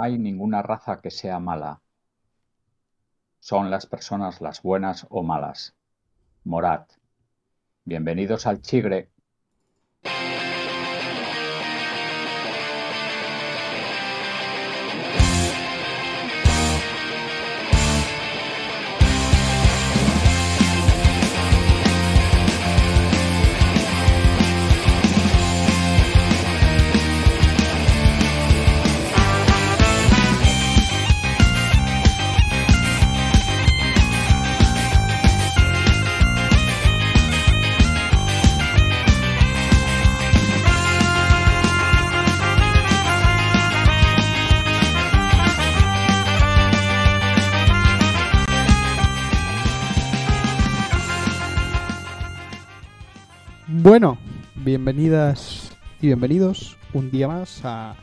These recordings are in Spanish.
no hay ninguna raza que sea mala. Son las personas las buenas o malas. Morat. Bienvenidos al Chigre. Bienvenidas y bienvenidos un día más a,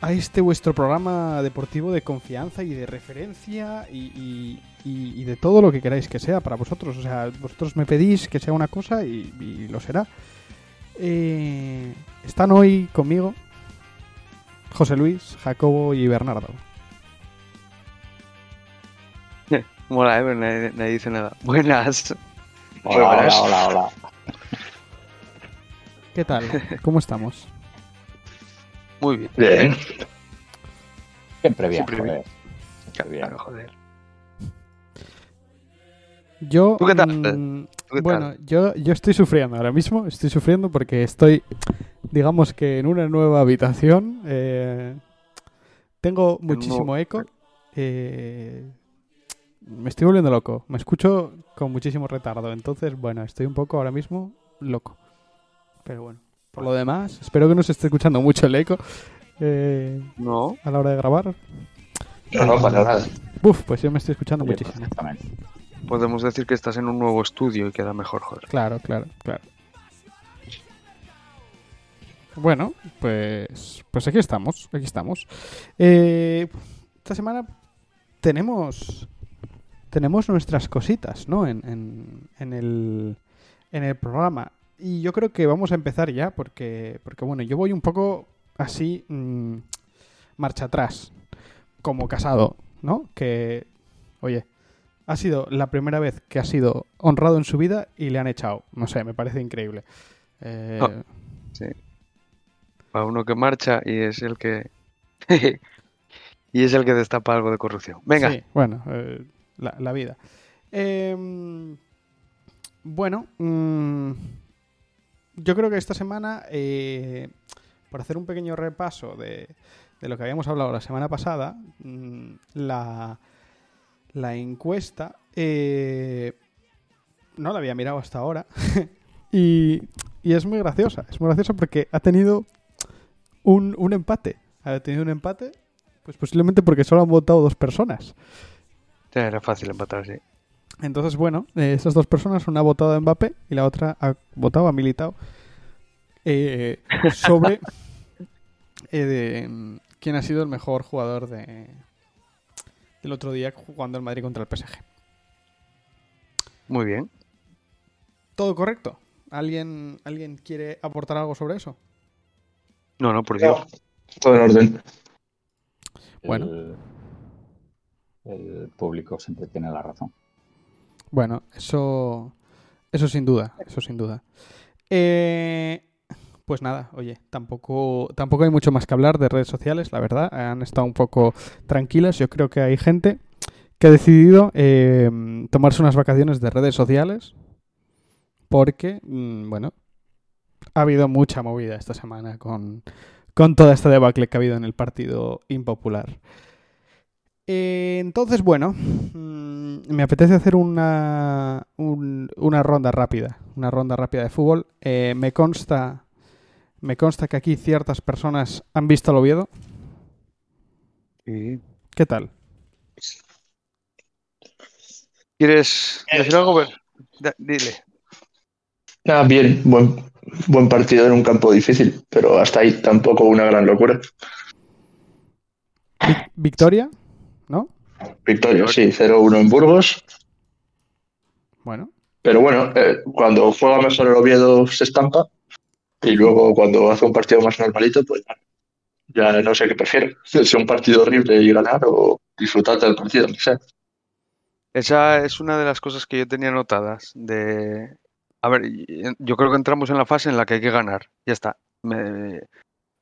a este vuestro programa deportivo de confianza y de referencia y, y- y- y de todo lo que queráis que sea para vosotros. O sea, vosotros me pedís que sea una cosa y, y lo será. Eh, están hoy conmigo José Luis, Jacobo y Bernardo. Mola, eh, pero nadie, nadie dice nada. Buenas. Hola, Buenas. hola, hola, hola. ¿Qué tal? ¿Cómo estamos? Muy bien. Bien. Siempre bien, Siempre joder. Siempre bien. Claro, joder. Yo, ¿Tú qué tal? mm, ¿Tú qué bueno, yo, yo estoy sufriendo ahora mismo, estoy sufriendo porque estoy, digamos que en una nueva habitación. eh, tengo muchísimo eco. eh, me estoy volviendo loco. Me escucho con muchísimo retardo. Entonces, bueno, estoy un poco ahora mismo loco. Pero bueno, por lo demás, espero que no se esté escuchando mucho el eco eh, No. a la hora de grabar. No, no, para nada. Uf, pues yo me estoy escuchando Oye, muchísimo. Podemos decir que estás en un nuevo estudio y queda mejor, joder. Claro, claro, claro. Bueno, pues, pues aquí estamos, aquí estamos. Eh, esta semana tenemos tenemos nuestras cositas, ¿no? En, en, en el, en el programa. Y yo creo que vamos a empezar ya, porque, porque bueno, yo voy un poco así, mm, marcha atrás, como casado, ¿no? Que, oye, ha sido la primera vez que ha sido honrado en su vida y le han echado. No sé, me parece increíble. Eh, Ah. Sí. Para uno que marcha y es el que. y es el que destapa algo de corrupción. Venga. Sí, bueno, eh, la, la vida. Em, bueno, mm, yo creo que esta semana, eh, por hacer un pequeño repaso de, de lo que habíamos hablado la semana pasada, mm, la, la encuesta eh, no la había mirado hasta ahora y, y es muy graciosa, es muy graciosa porque ha tenido un, un empate, ha tenido un empate pues posiblemente porque solo han votado dos personas. Ya Era fácil empatar, sí. Entonces, bueno, eh, estas dos personas, una ha votado a Mbappé y la otra ha votado a Militao eh, sobre eh, de, mm, quién ha sido el mejor jugador de, del otro día jugando el Madrid contra el PSG. Muy bien. ¿Todo correcto? ¿Alguien, ¿Alguien quiere aportar algo sobre eso? No, no, por Dios. Todo en orden. Bueno. El, el público siempre tiene la razón. Bueno, eso, eso sin duda, eso sin duda. Eh, pues nada, oye, tampoco, tampoco hay mucho más que hablar de redes sociales, la verdad. Han estado un poco tranquilas. Yo creo que hay gente que ha decidido eh, tomarse unas vacaciones de redes sociales porque, mm, bueno, ha habido mucha movida esta semana con, con toda esta debacle que ha habido en el partido impopular. Eh, entonces, bueno, mm, me apetece hacer una, un- una ronda rápida, una ronda rápida de fútbol. Eh, me consta, me consta que aquí ciertas personas han visto al Oviedo. Sí. ¿Qué tal? ¿Quieres decir algo? Da- dile. Nada, bien. Buen, buen partido en un campo difícil, pero hasta ahí tampoco una gran locura. Vic- Victoria, ¿no? Victoria, sí, 0-1 en Burgos. Bueno, Pero bueno, eh, cuando juega mejor el Oviedo se estampa. Y luego cuando hace un partido más normalito, pues Ya no sé qué prefiero. Si un partido horrible y ganar o disfrutar del partido, no sé. Esa es una de las cosas que yo tenía notadas. De, a ver, yo creo que entramos en la fase en la que hay que ganar. Ya está. Me-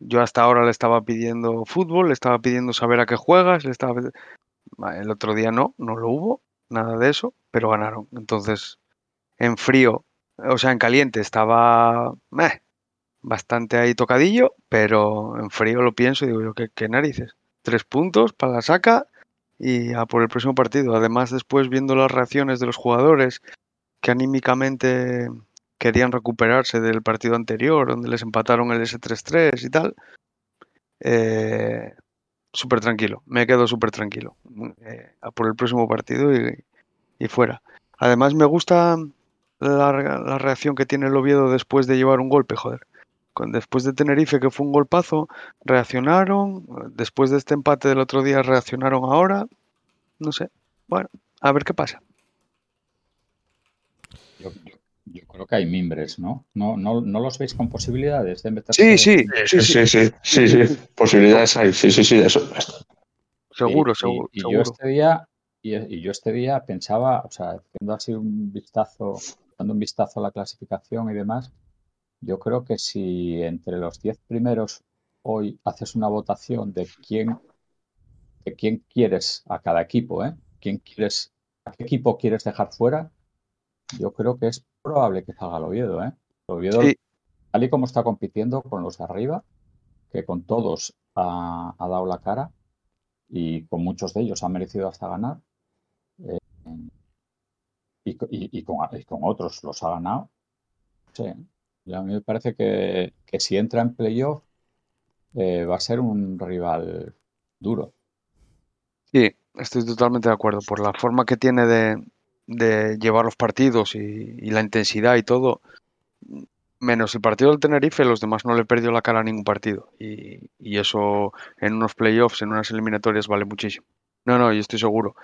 yo hasta ahora le estaba pidiendo fútbol, le estaba pidiendo saber a qué juegas, le estaba... El otro día no, no lo hubo, nada de eso, pero ganaron. Entonces, en frío, o sea, en caliente estaba meh, bastante ahí tocadillo, pero en frío lo pienso y digo yo, ¿qué, qué narices? Tres puntos para la saca y a por el próximo partido. Además, después viendo las reacciones de los jugadores que anímicamente querían recuperarse del partido anterior, donde les empataron el S3-3 y tal, eh, súper tranquilo, me quedo súper tranquilo eh, por el próximo partido y, y fuera. Además, me gusta la, la reacción que tiene el Oviedo después de llevar un golpe, joder. Después de Tenerife, que fue un golpazo, reaccionaron. Después de este empate del otro día, reaccionaron ahora. No sé. Bueno, a ver qué pasa. Yo- yo creo que hay mimbres, ¿no? ¿No, no, no los veis con posibilidades de meterse? Sí, sí, sí, Sí, sí. sí, sí, sí, sí. Posibilidades hay. Sí, sí, sí, eso. Seguro, Y- y- seguro, y, yo seguro. este día, y, y yo este día pensaba, o sea, haciendo así un vistazo, dando un vistazo a la clasificación y demás, yo creo que si entre los 10 primeros hoy haces una votación de quién, de quién quieres a cada equipo, ¿eh? ¿Quién quieres, a qué equipo quieres dejar fuera? Yo creo que es probable que salga el Oviedo, ¿eh? El Oviedo, Sí. tal y como está compitiendo con los de arriba, que con todos ha, ha dado la cara y con muchos de ellos ha merecido hasta ganar eh, y, co- y- y con, y con otros los ha ganado. Sí, y a mí me parece que, que si entra en playoff eh, va a ser un rival duro. Sí, estoy totalmente de acuerdo. Por la forma que tiene de, de llevar los partidos y, la intensidad y todo, menos el partido del Tenerife, los demás no le perdió la cara a ningún partido. Y, eso en unos playoffs, en unas eliminatorias, vale muchísimo. No, no, yo estoy seguro.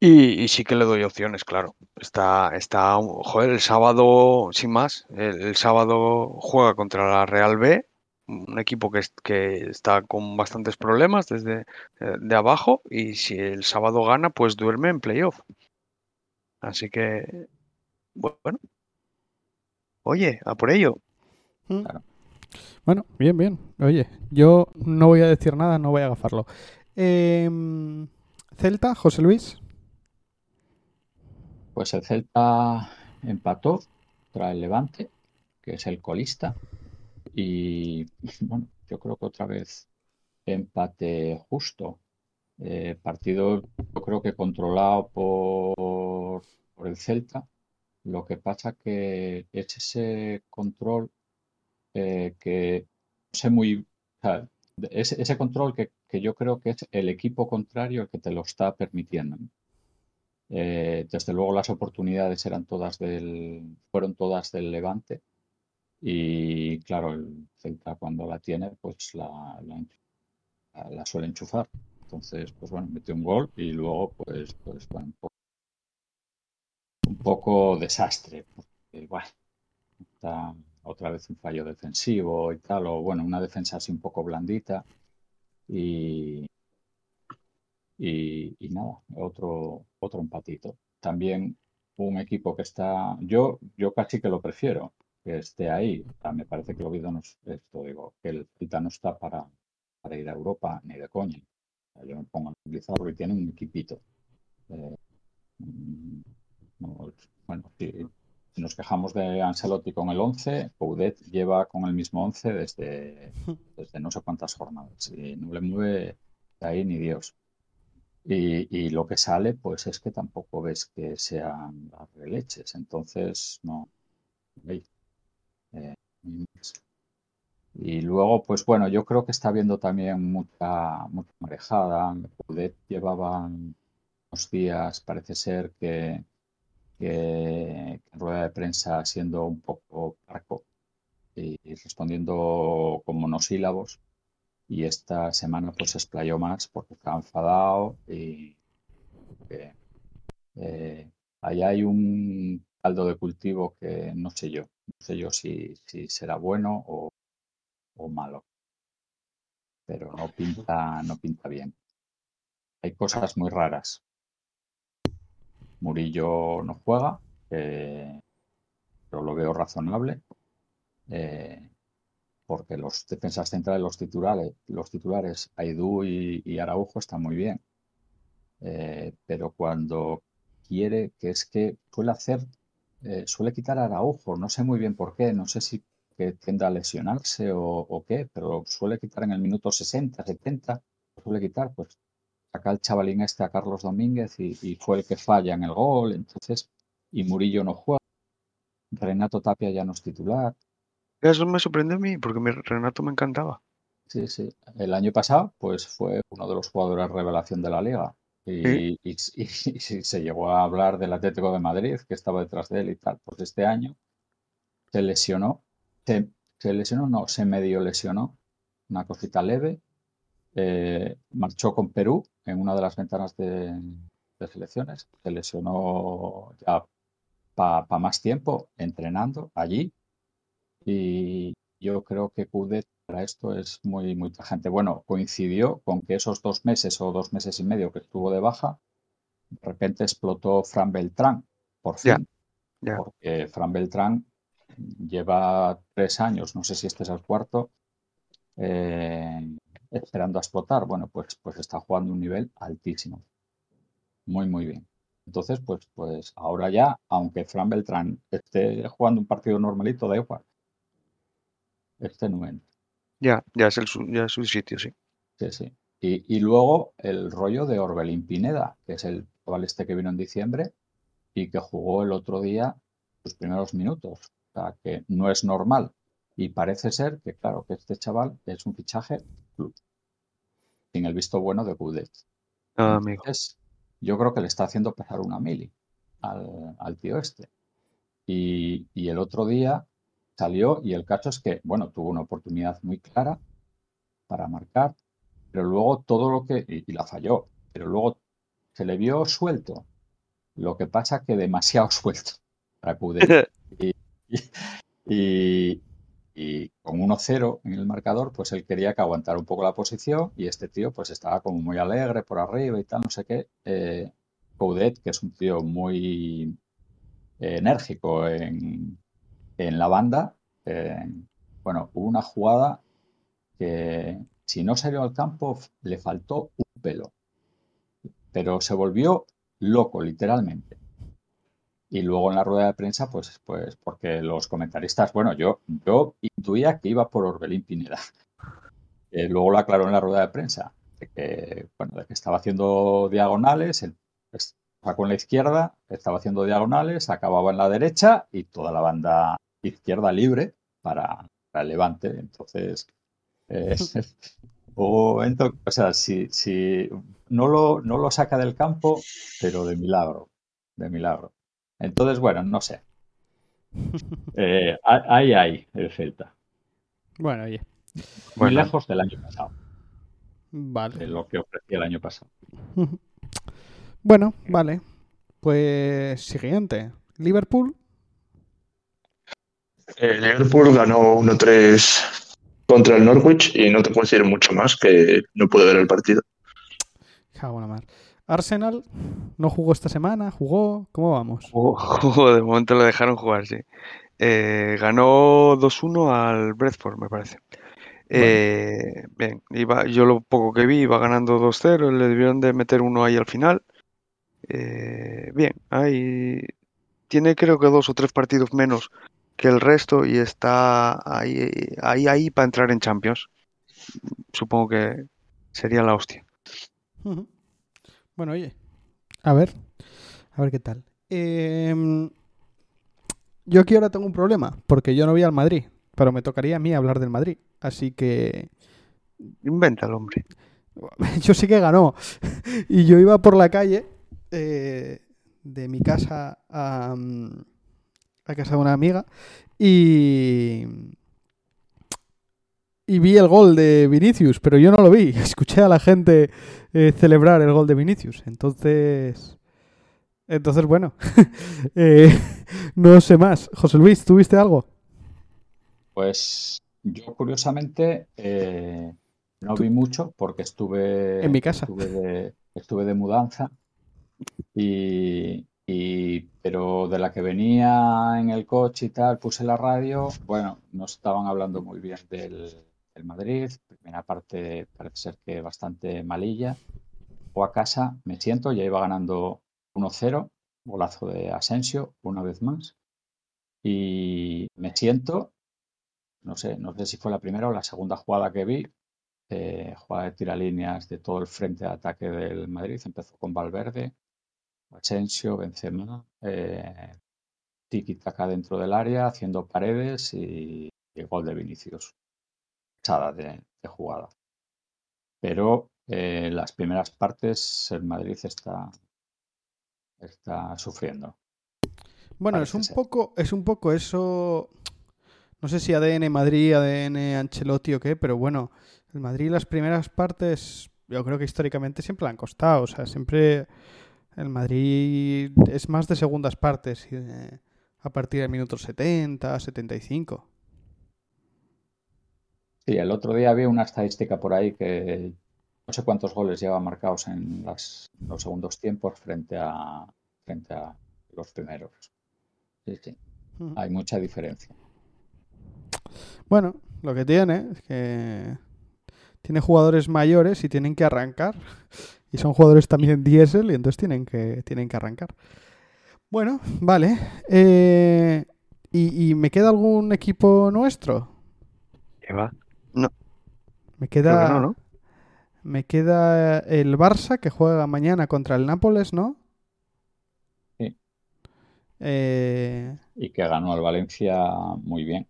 Y, sí que le doy opciones, claro. Está, está, joder, el sábado, sin más, el, sábado juega contra la Real B, un equipo que, que está con bastantes problemas desde eh, de abajo, y si el sábado gana, pues duerme en playoff. Así que, bueno, oye, a por ello. Mm. Claro. Bueno, bien, bien. Oye, yo no voy a decir nada, no voy a agafarlo. Em, Celta, José Luis. Pues el Celta empató contra el Levante, que es el colista, y bueno, yo creo que otra vez empate justo. Eh, partido, yo creo que controlado por, el Celta. Lo que pasa que es ese control eh, que no sé muy, de- ese, control que, yo creo que es el equipo contrario el que te lo está permitiendo. Eh, desde luego las oportunidades eran todas del, fueron todas del Levante y claro, el Celta cuando la tiene pues la suele enchufar. Entonces, pues bueno, metió un gol y luego pues, pues bueno, un poco, un poco desastre. Porque, otra vez un fallo defensivo y tal, o bueno, una defensa así un poco blandita y, y, nada, otro, otro empatito. También un equipo que está, yo, yo casi que lo prefiero, que esté ahí. Me parece que el Oviedo esto, digo, que el Celta no está para, para ir a Europa ni de coña. Yo me pongo a analizar porque tiene un equipito. Eh, mm, no, bueno, si, si nos quejamos de Ancelotti con el 11, Coudet lleva con el mismo 11 desde, desde no sé cuántas jornadas y no le mueve de ahí ni Dios. Y, y lo que sale, pues es que tampoco ves que sean las releches. Entonces, no. eh. Y luego, pues bueno, yo creo que está habiendo también mucha, mucha marejada. Coudet llevaba unos días, parece ser que, en rueda de prensa siendo un poco parco y, respondiendo con monosílabos. Y esta semana pues se explayó más porque estaba enfadado y eh, ahí hay un caldo de cultivo que no sé yo, no sé yo si, si será bueno o, o malo. pero no pinta, no pinta bien. Hay cosas muy raras. Murillo no juega, eh, pero lo veo razonable. Eh, porque los defensas centrales, los titulares, los titulares Aidú y, Araujo están muy bien. Eh, pero cuando quiere, que es que suele hacer, suele quitar a Araujo, no sé muy bien por qué, no sé si que tiende a lesionarse o, qué, pero suele quitar en el minuto 60, 70, suele quitar, pues acá el chavalín este a Carlos Domínguez y, fue el que falla en el gol, entonces, y Murillo no juega, Renato Tapia ya no es titular. Eso me sorprendió a mí, porque Renato me encantaba. Sí, sí. El año pasado, pues fue uno de los jugadores revelación de la liga. Y, y, se llegó a hablar del Atlético de Madrid, que estaba detrás de él y tal. Pues este año se lesionó se, lesionó, no, se medio lesionó, una cosita leve. Eh, marchó con Perú en una de las ventanas de, selecciones. Se lesionó ya para más tiempo entrenando allí. Y yo creo que Cudet para esto es muy, muy tajante. Bueno, coincidió con que esos dos meses o dos meses y medio que estuvo de baja, de repente explotó Fran Beltrán, por fin. Porque Fran Beltrán lleva tres años, no sé si este es el cuarto, eh, esperando a explotar. Bueno, pues, pues está jugando un nivel altísimo. Muy, muy bien. Entonces, pues, pues ahora ya, aunque Fran Beltrán esté jugando un partido normalito, da igual. Este no entra. Ya, ya es, el, ya es su sitio, sí. Sí, sí. Y, y, luego el rollo de Orbelín Pineda, que es el chaval este que vino en diciembre y que jugó el otro día sus primeros minutos que no es normal. Y parece ser que, claro, que este chaval es un fichaje sin el visto bueno de Gudet. Ah, yo creo que le está haciendo pesar una mili al, tío este. Y, el otro día salió y el caso es que, bueno, tuvo una oportunidad muy clara para marcar, pero luego todo lo que, y, la falló, pero luego se le vio suelto. Lo que pasa que demasiado suelto para Cudet. Y, y, con 1-0 en el marcador, pues él quería que aguantara un poco la posición y este tío pues estaba como muy alegre por arriba y tal, no sé qué. Eh, Coudet, que es un tío muy enérgico en, la banda, eh, bueno, hubo una jugada que si no salió al campo le faltó un pelo, pero se volvió loco, literalmente. Y luego en la rueda de prensa, pues, pues porque los comentaristas, bueno, yo, yo intuía que iba por Orbelín Pineda. Eh, luego lo aclaró en la rueda de prensa, de que, bueno, de que estaba haciendo diagonales, el, sacó en la izquierda, estaba haciendo diagonales, acababa en la derecha y toda la banda izquierda libre para, el levante. Entonces, eh, o, o, sea, si, si no, lo, no lo saca del campo, pero de milagro, de milagro. Entonces, bueno, no sé. Eh, ahí hay el Celta. Bueno, oye. Muy lejos del año pasado. Vale. De lo que ofrecía el año pasado. Bueno, vale. Pues siguiente. Liverpool. El Liverpool ganó 1-3 contra el Norwich y no te puedo decir mucho más que no pude ver el partido. Cago la mar. Arsenal no jugó esta semana, jugó, ¿cómo vamos? Jugó, de momento lo dejaron jugar, sí. Eh, ganó 2-1 al Bradford, me parece. Eh, bien, iba, yo lo poco que vi iba ganando 2-0, le debieron de meter uno ahí al final. Eh, bien, ahí tiene creo que dos o tres partidos menos que el resto y está ahí, ahí, ahí para entrar en Champions. Supongo que sería la hostia. Bueno, oye, a ver, a ver qué tal. Em, yo aquí ahora tengo un problema, porque yo no voy al Madrid, pero me tocaría a mí hablar del Madrid. Así que... Inventa el hombre. Yo sé que ganó. y yo iba por la calle eh, de mi casa a, a casa de una amiga y y vi el gol de Vinicius, pero yo no lo vi. Escuché a la gente eh, celebrar el gol de Vinicius. Entonces, entonces bueno, eh, no sé más. José Luis, ¿tuviste algo? Pues yo curiosamente eh, No vi mucho porque estuve En mi casa. estuve de, estuve de mudanza y, y- pero de la que venía en el coche y tal, puse la radio. Bueno, no estaban hablando muy bien del, Madrid. Primera parte parece ser que bastante malilla. O a casa, me siento, ya iba ganando 1-0, golazo de Asensio, una vez más. Y me siento, no sé, no sé si fue la primera o la segunda jugada que vi, eh, jugada de tiralíneas de todo el frente de ataque del Madrid. Empezó con Valverde, Asensio, Benzema, eh, tiki-taka dentro del área, haciendo paredes y, y gol de Vinicius. Echada de, de jugada. Pero eh, las primeras partes el Madrid está, está sufriendo. Bueno, es un ser. poco, es un poco eso. No sé si ADN Madrid, ADN Ancelotti o qué, pero bueno, el Madrid las primeras partes, yo creo que históricamente siempre le han costado. O sea, siempre el Madrid es más de segundas partes de- a partir del minuto 70, 75. Sí, el otro día había una estadística por ahí que no sé cuántos goles lleva marcados en las- los segundos tiempos frente a, frente a los primeros. Sí, sí, hay mucha diferencia. Bueno, lo que tiene es que tiene jugadores mayores y tienen que arrancar. Y son jugadores también diésel y entonces tienen que, tienen que arrancar. Bueno, vale. Eh, ¿y, y me queda algún equipo nuestro? ¿Qué va? Me Creo queda, que no, ¿no? me queda el Barça que juega mañana contra el Nápoles, ¿no? Sí. Eh, Y que ganó al Valencia muy bien.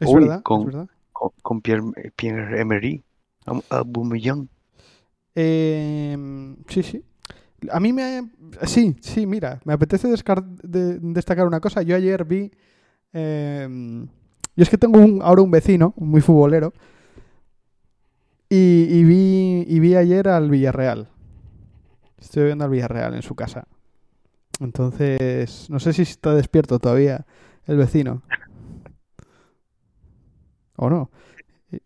Es Uy, verdad, es con- verdad. Con, con Pierre, Pierre Emery, Aubameyang. Eh, sí, sí. A mí me... Sí, sí, mira, me apetece descar- de- destacar una cosa. Yo ayer vi... eh, yo es que tengo un- ahora un vecino, muy futbolero, y, y vi, y vi ayer al Villarreal. Estoy viendo al Villarreal en su casa. Entonces, no sé si está despierto todavía el vecino. ¿O no?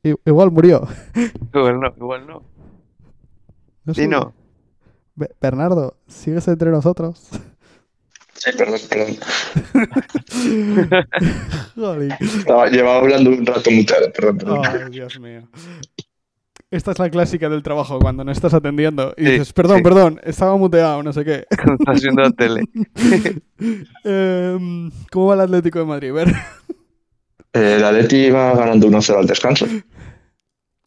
I- igual murió. Igual no, igual no. No Sí, no. Be- Bernardo, ¿sigues entre nosotros? Sí, perdón, perdón. Joder. Estaba, llevaba hablando un rato mutado, perdón, perdón. Ay, Dios mío. Esta es la clásica del trabajo, cuando no estás atendiendo y Sí, dices, perdón, sí. perdón, estaba muteado, no sé qué. Cuando estás viendo la tele. Em, ¿Cómo va el Atlético de Madrid? Ver. Eh, el Atleti iba ganando 1-0 al descanso.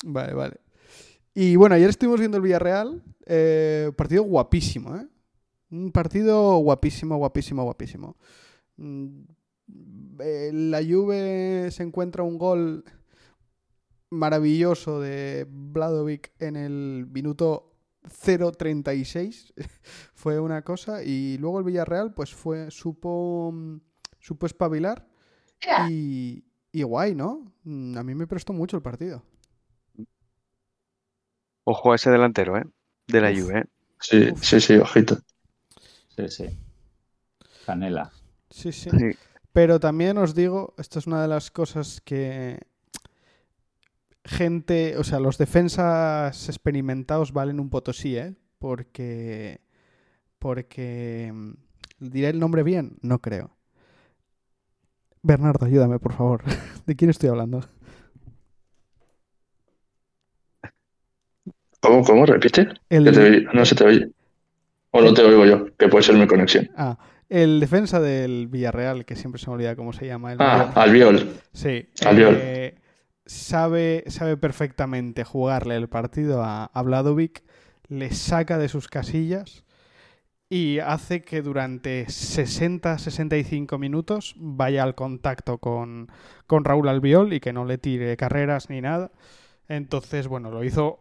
Vale, vale. Y bueno, ayer estuvimos viendo el Villarreal. eh, partido guapísimo, ¿eh? Un partido guapísimo, guapísimo, guapísimo. Mm, eh, La Juve se encuentra un gol maravilloso de Vladovic en el minuto 0.36. fue una cosa. Y luego el Villarreal, pues fue, supo, mm, supo espabilar. Y, y guay, ¿no? Mm, A mí me prestó mucho el partido. Ojo a ese delantero, ¿eh? De la. Juve, ¿eh? Sí, Uf. sí, sí, ojito. Sí, sí. Canela. Sí, sí. Sí. Pero también os digo, esto es una de las cosas que gente, o sea, los defensas experimentados valen un potosí, ¿eh? Porque, porque, mm, diré el nombre bien, no creo. Bernardo, ayúdame, por favor. ¿De quién estoy hablando? ¿Cómo, cómo? ¿Repite? El, te no se te oye. O no te oigo yo, que puede ser mi conexión. ah, el defensa del Villarreal, que siempre se me olvida cómo se llama. el Ah, Villarreal. Albiol. Sí, Albiol. eh, sabe, sabe perfectamente jugarle el partido a, a Vladovic, le saca de sus casillas y hace que durante 60-65 minutos vaya al contacto con, con Raúl Albiol y que no le tire carreras ni nada. Entonces, bueno, lo hizo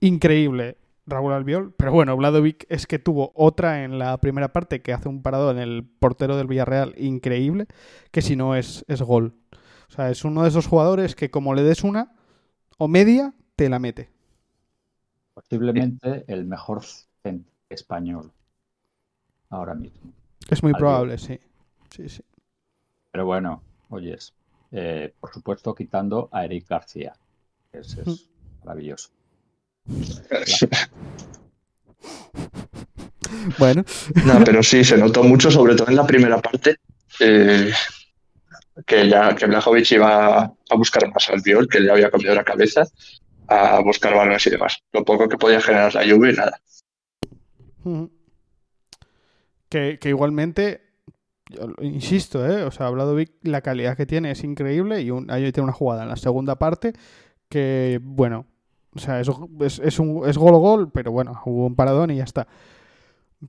increíble Raúl Albiol, pero bueno, Vladovic es que tuvo otra en la primera parte que hace un parado en el portero del Villarreal increíble, que si no es, es gol. O sea, es uno de esos jugadores que como le des una o media, te la mete. Posiblemente el mejor centro español ahora mismo. Es muy probable, sí. Sí, sí. Pero bueno, oyes, eh, por supuesto quitando a Eric García, que ese es maravilloso. Bueno, No, pero sí, se notó mucho, sobre todo en la primera parte, eh, que ya que Blajovic iba a buscar más al viol, que le había cambiado la cabeza, a buscar balones y demás. Lo poco que podía generar la lluvia, nada. Ujú. Que, que igualmente, insisto, ¿eh? o sea, hablado Vic, la calidad que tiene es increíble y ahí tiene una jugada en la segunda parte que, bueno, o sea, es, es, es es gol gol, pero bueno, hubo un paradón y ya está.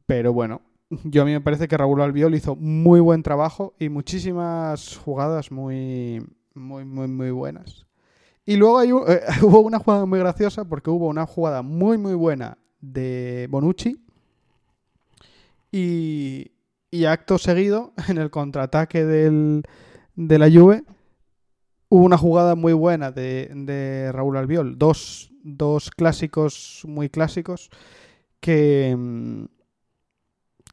Pero bueno, yo a mí me parece que Raúl Albiol hizo muy buen trabajo y muchísimas jugadas muy, muy, muy, muy buenas. Y luego hay eh, hubo una jugada muy graciosa porque hubo una jugada muy, muy buena de Bonucci y, y acto seguido, en el contraataque del, de la Juve, hubo una jugada muy buena de, de Raúl Albiol. Dos, dos clásicos muy clásicos que, mm,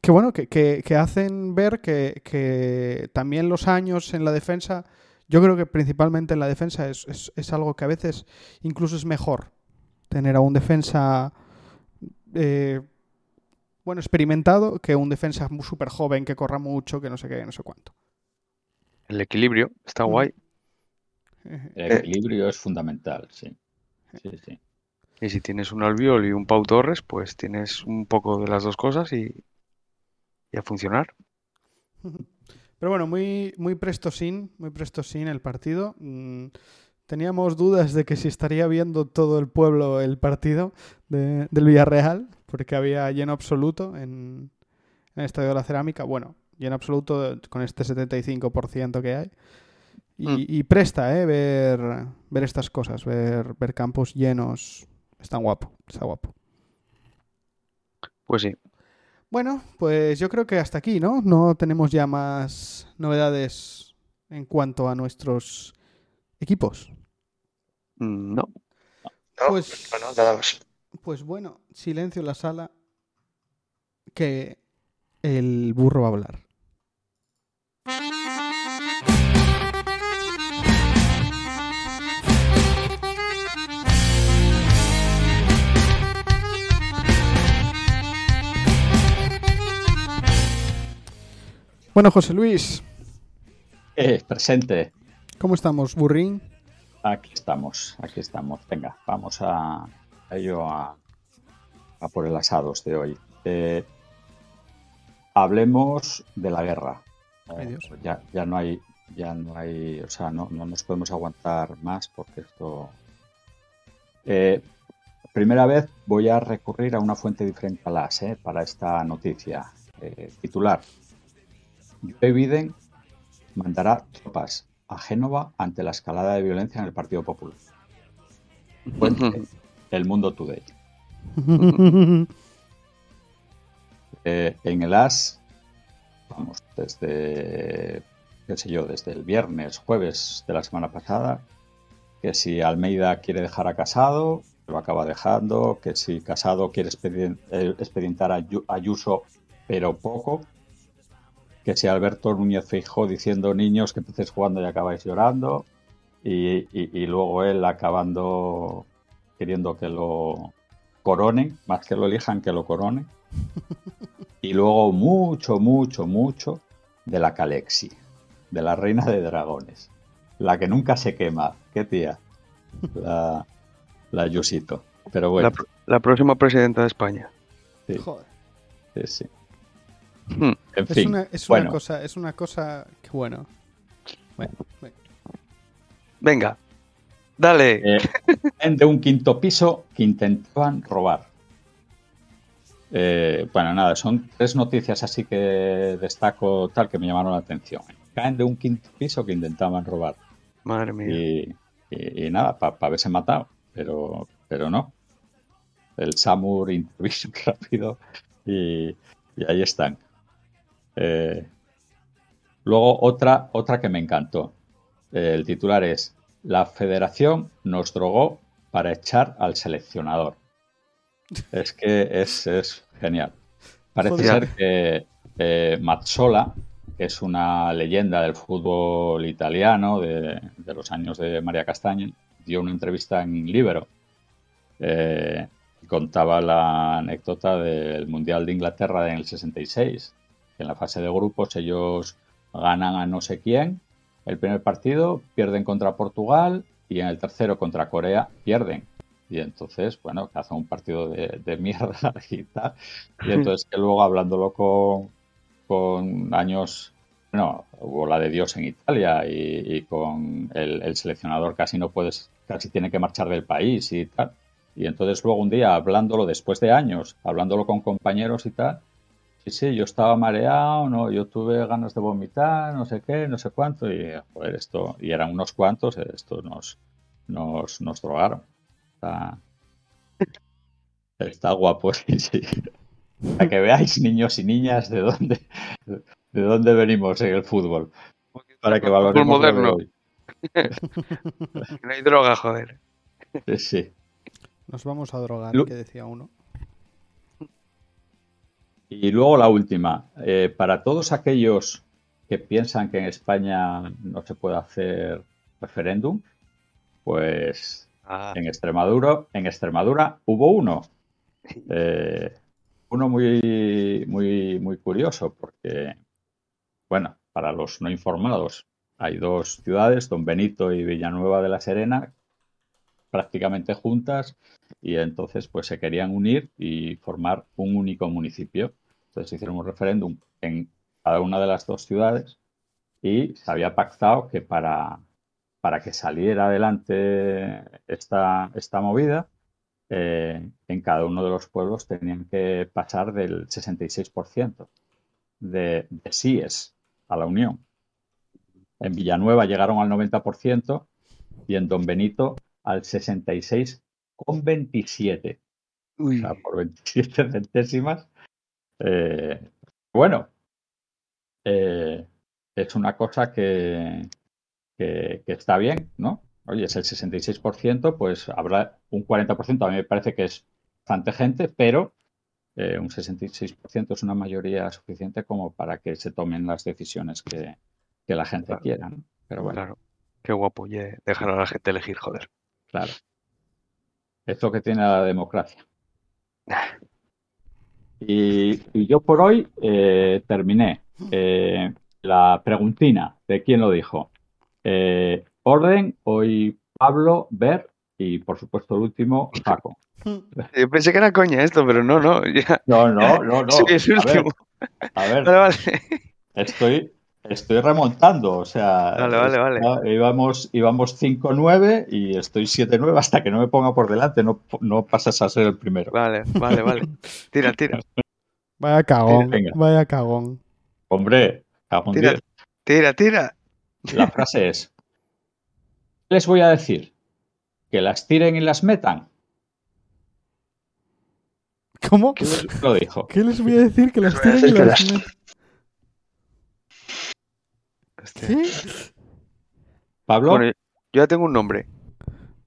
que bueno, que, que- que hacen ver que, que también los años en la defensa, yo creo que principalmente en la defensa es, es- es algo que a veces incluso es mejor tener a un defensa eh, bueno, experimentado que un defensa súper joven que corra mucho, que no sé qué, no sé cuánto. El equilibrio está Mm. guay. Eh, El equilibrio es fundamental, sí. Sí, sí. Y si tienes un Albiol y un Pau Torres, pues tienes un poco de las dos cosas y, y a funcionar. Pero bueno, muy, muy prestosín, muy prestosín el partido. Mm, Teníamos dudas de que si estaría viendo todo el pueblo el partido de- del Villarreal, porque había lleno absoluto en, en el Estadio de la Cerámica. Bueno, lleno absoluto con este 75% que hay. Y, Mm. y presta, ¿eh? Ver, ver estas cosas, ver, ver campos llenos. Está guapo, está guapo. Pues sí. Bueno, pues yo creo que hasta aquí, ¿no? No tenemos ya más novedades en cuanto a nuestros equipos. Mm, No. No, Pues- nada más. Pues bueno, silencio en la sala, que el burro va a hablar. Bueno, José Luis, Eh, presente. ¿cómo estamos, burrín? Aquí estamos, aquí estamos. Venga, vamos a, a ello a, a por el asados de hoy. Eh, hablemos de la guerra. Eh, ya, ya no hay, ya no hay, o sea, no, no nos podemos aguantar más porque esto. Eh, primera vez voy a recurrir a una fuente diferente a las eh, para esta noticia. Eh, titular: Joe Biden mandará tropas a Génova ante la escalada de violencia en el Partido Popular. Fuente, El Mundo Today. Eh, en el AS, vamos, desde, qué sé yo, desde el viernes, jueves de la semana pasada, que si Almeida quiere dejar a Casado, lo acaba dejando, que si Casado quiere eh, expedientar a Ayu- Ayuso, pero poco, que si Alberto Núñez Feijó diciendo niños que empecéis jugando y acabáis llorando, y, y- y luego él acabando queriendo que lo coronen, más que lo elijan, que lo coronen. Y luego mucho, mucho, mucho de la Calexi, de la reina de dragones. La que nunca se quema. Qué tía. La, la Yusito. Pero bueno, La, pr- la próxima presidenta de España. sí, Joder. sí, sí. Hmm. En Es, fin, una, es bueno, una cosa, es una cosa que bueno. Bueno, bueno. Venga, dale. eh, de un quinto piso que intentaban robar. Eh, bueno, nada, son tres noticias así que destaco tal que me llamaron la atención. Caen de un quinto piso que intentaban robar. Madre mía. Y, y- y nada, para haberse matado, pero, pero no. El Samur intervino rápido y, y ahí están. Eh, luego otra, otra que me encantó. Eh, el titular es La federación nos drogó para echar al seleccionador. Es que es, es genial. Parece Joder. ser que eh, Mazzola, que es una leyenda del fútbol italiano de, de los años de María Castaña, dio una entrevista en Libero eh, contaba la anécdota del Mundial de Inglaterra en el 66. En la fase de grupos ellos ganan a no sé quién. El primer partido pierden contra Portugal y en el tercero contra Corea pierden. Y entonces, bueno, que hacen un partido de, mierda y tal. Y entonces que luego hablándolo con, con años no, hubo la de Dios en Italia y, con el, seleccionador casi no puedes, casi tiene que marchar del país y tal. Y entonces luego un día hablándolo después de años, hablándolo con compañeros y tal, sí, sí, yo estaba mareado, no, yo tuve ganas de vomitar, no sé qué, no sé cuánto, y joder, esto, y eran unos cuantos, esto nos, nos, nos drogaron. Está, está guapo, sí, sí. Para que veáis, niños y niñas, de dónde, de dónde venimos en el fútbol. Para que valoremos moderno. hoy. no hay droga, joder. Sí, sí. Nos vamos a drogar, Lu- que decía uno. Y luego la última. Eh, para todos aquellos que piensan que en España no se puede hacer referéndum, pues Ah, en Extremadura, en Extremadura hubo uno. Eh, uno muy, muy, muy curioso, porque, bueno, para los no informados, hay dos ciudades, Don Benito y Villanueva de la Serena, prácticamente juntas, y entonces pues se querían unir y formar un único municipio. Entonces hicieron un referéndum en cada una de las dos ciudades y se había pactado que para, para que saliera adelante esta, esta movida, eh, en cada uno de los pueblos tenían que pasar del 66% de, de síes a la Unión. En Villanueva llegaron al 90% y en Don Benito al 66,27. O uy, sea, por 27 centésimas. Eh, bueno, eh, es una cosa que, que, que está bien, ¿no? Oye, es el 66%, pues habrá un 40%, a mí me parece que es bastante gente, pero eh, un 66% es una mayoría suficiente como para que se tomen las decisiones que, que la gente Claro. quiera, ¿no? Pero bueno, claro. Qué guapo, ye, dejar a la gente elegir, joder. claro. Es lo que tiene la democracia. Y, y yo por hoy eh, terminé. Eh, la preguntina de quién lo dijo. Eh, orden, hoy Pablo, Ver y por supuesto el último, Jaco. Yo pensé que era coña esto, pero no, no. Ya. No, no, no, no. Sí, es A ver, último. a ver, estoy, estoy remontando. O sea, Vale, vale, vale. íbamos, íbamos 5-9 y estoy 7-9 hasta que no me ponga por delante. No, no pasas a ser el primero. Vale, vale, vale. Tira, tira, Vaya cagón, Venga. vaya cagón. Hombre, cago en Tira. tira, tira. La frase es: ¿qué les voy a decir? ¿Que las tiren y las metan? ¿Cómo? ¿Qué Lo dijo. ¿Qué les voy a decir? Que las tiren y las las- ¿Qué? Pablo, Bueno, yo ya tengo un nombre.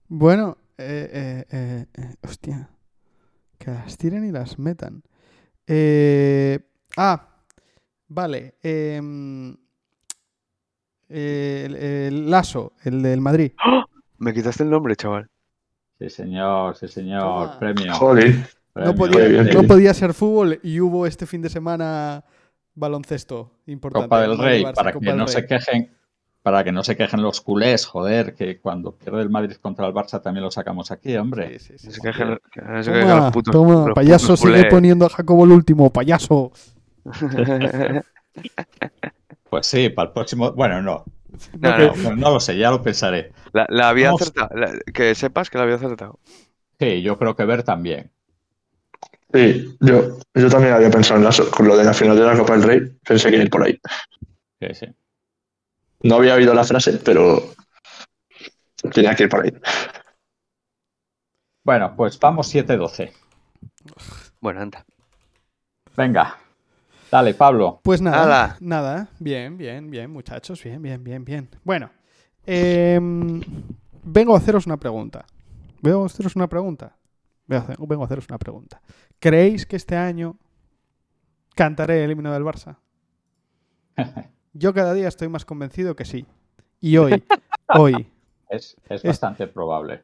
Bueno, eh, eh, eh, eh, hostia. Que las tiren y las metan. Eh, ah, vale. em, el, el Lasso, el del Madrid. Me quitaste el nombre, chaval. sí, señor, sí, señor. Premio. Joder. No podía ser fútbol y hubo este fin de semana baloncesto importante. Copa del Rey, Barça, para Copa que no Rey. se quejen, para que no se quejen los culés, joder, que cuando pierde el Madrid contra el Barça también lo sacamos aquí, hombre. Sí, sí, sí, se quejen- se quejen Toma, los putos- toma, los payaso putos sigue culés. poniendo a Jacobo el último, payaso. Pues sí, para el próximo. Bueno, no, No, que- no. no, no lo sé, ya lo pensaré. La, la había Vamos. acertado. la- que sepas que la había acertado. Sí, yo creo que ver también. Sí, yo, yo también había pensado en eso, con lo de la final de la Copa del Rey, pensé que iba a ir por ahí. Sí, sí. No había oído la frase, pero tenía que ir por ahí. Bueno, pues vamos 7-12. Bueno, anda. Venga, dale, Pablo. Pues nada, nada. Bien, bien, bien, muchachos. Bien, bien, bien, bien. Bueno, em, vengo a haceros una pregunta. Vengo a haceros una pregunta. Vengo a haceros una pregunta. ¿Creéis que este año cantaré el himno del Barça? Yo cada día estoy más convencido que sí. Y hoy, hoy, Es, es Es- bastante probable.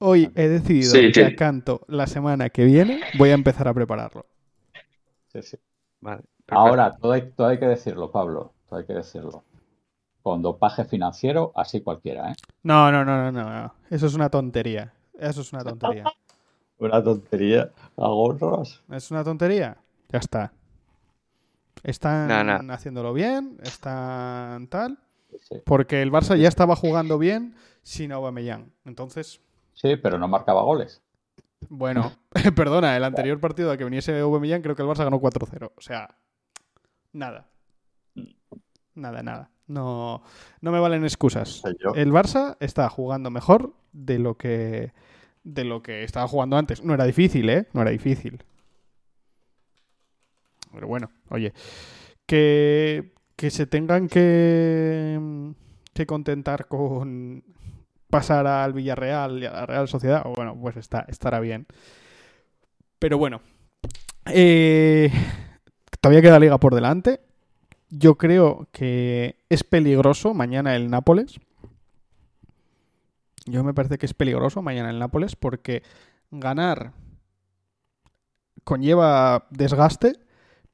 hoy he decidido Sí, que sí. canto la semana que viene voy a empezar a prepararlo. Sí, sí. Vale. Ahora, todo hay, todo hay que decirlo, Pablo, todo hay que decirlo. Con dopaje financiero, así cualquiera, ¿eh? No, no, no, no, no, no. Eso es una tontería. Eso es una tontería. Una tontería. Agorros. ¿Es una tontería? Ya está. Están Nah, nah. haciéndolo bien, están tal. Sí. Porque el Barça ya estaba jugando bien sin Aubameyang. Entonces, Sí, pero no marcaba goles. bueno, perdona, el anterior partido al que viniese Aubameyang creo que el Barça ganó 4-0. O sea, nada. Nada, nada. No, no me valen excusas. Yo. El Barça está jugando mejor de lo que de lo que estaba jugando antes. No era difícil, ¿eh? No era difícil. Pero bueno, oye, que, que se tengan que, que contentar con pasar al Villarreal y a la Real Sociedad, bueno, pues está, estará bien. Pero bueno, eh, todavía queda liga por delante. Yo creo que es peligroso mañana el Nápoles. Yo me parece que es peligroso mañana el Nápoles porque ganar conlleva desgaste,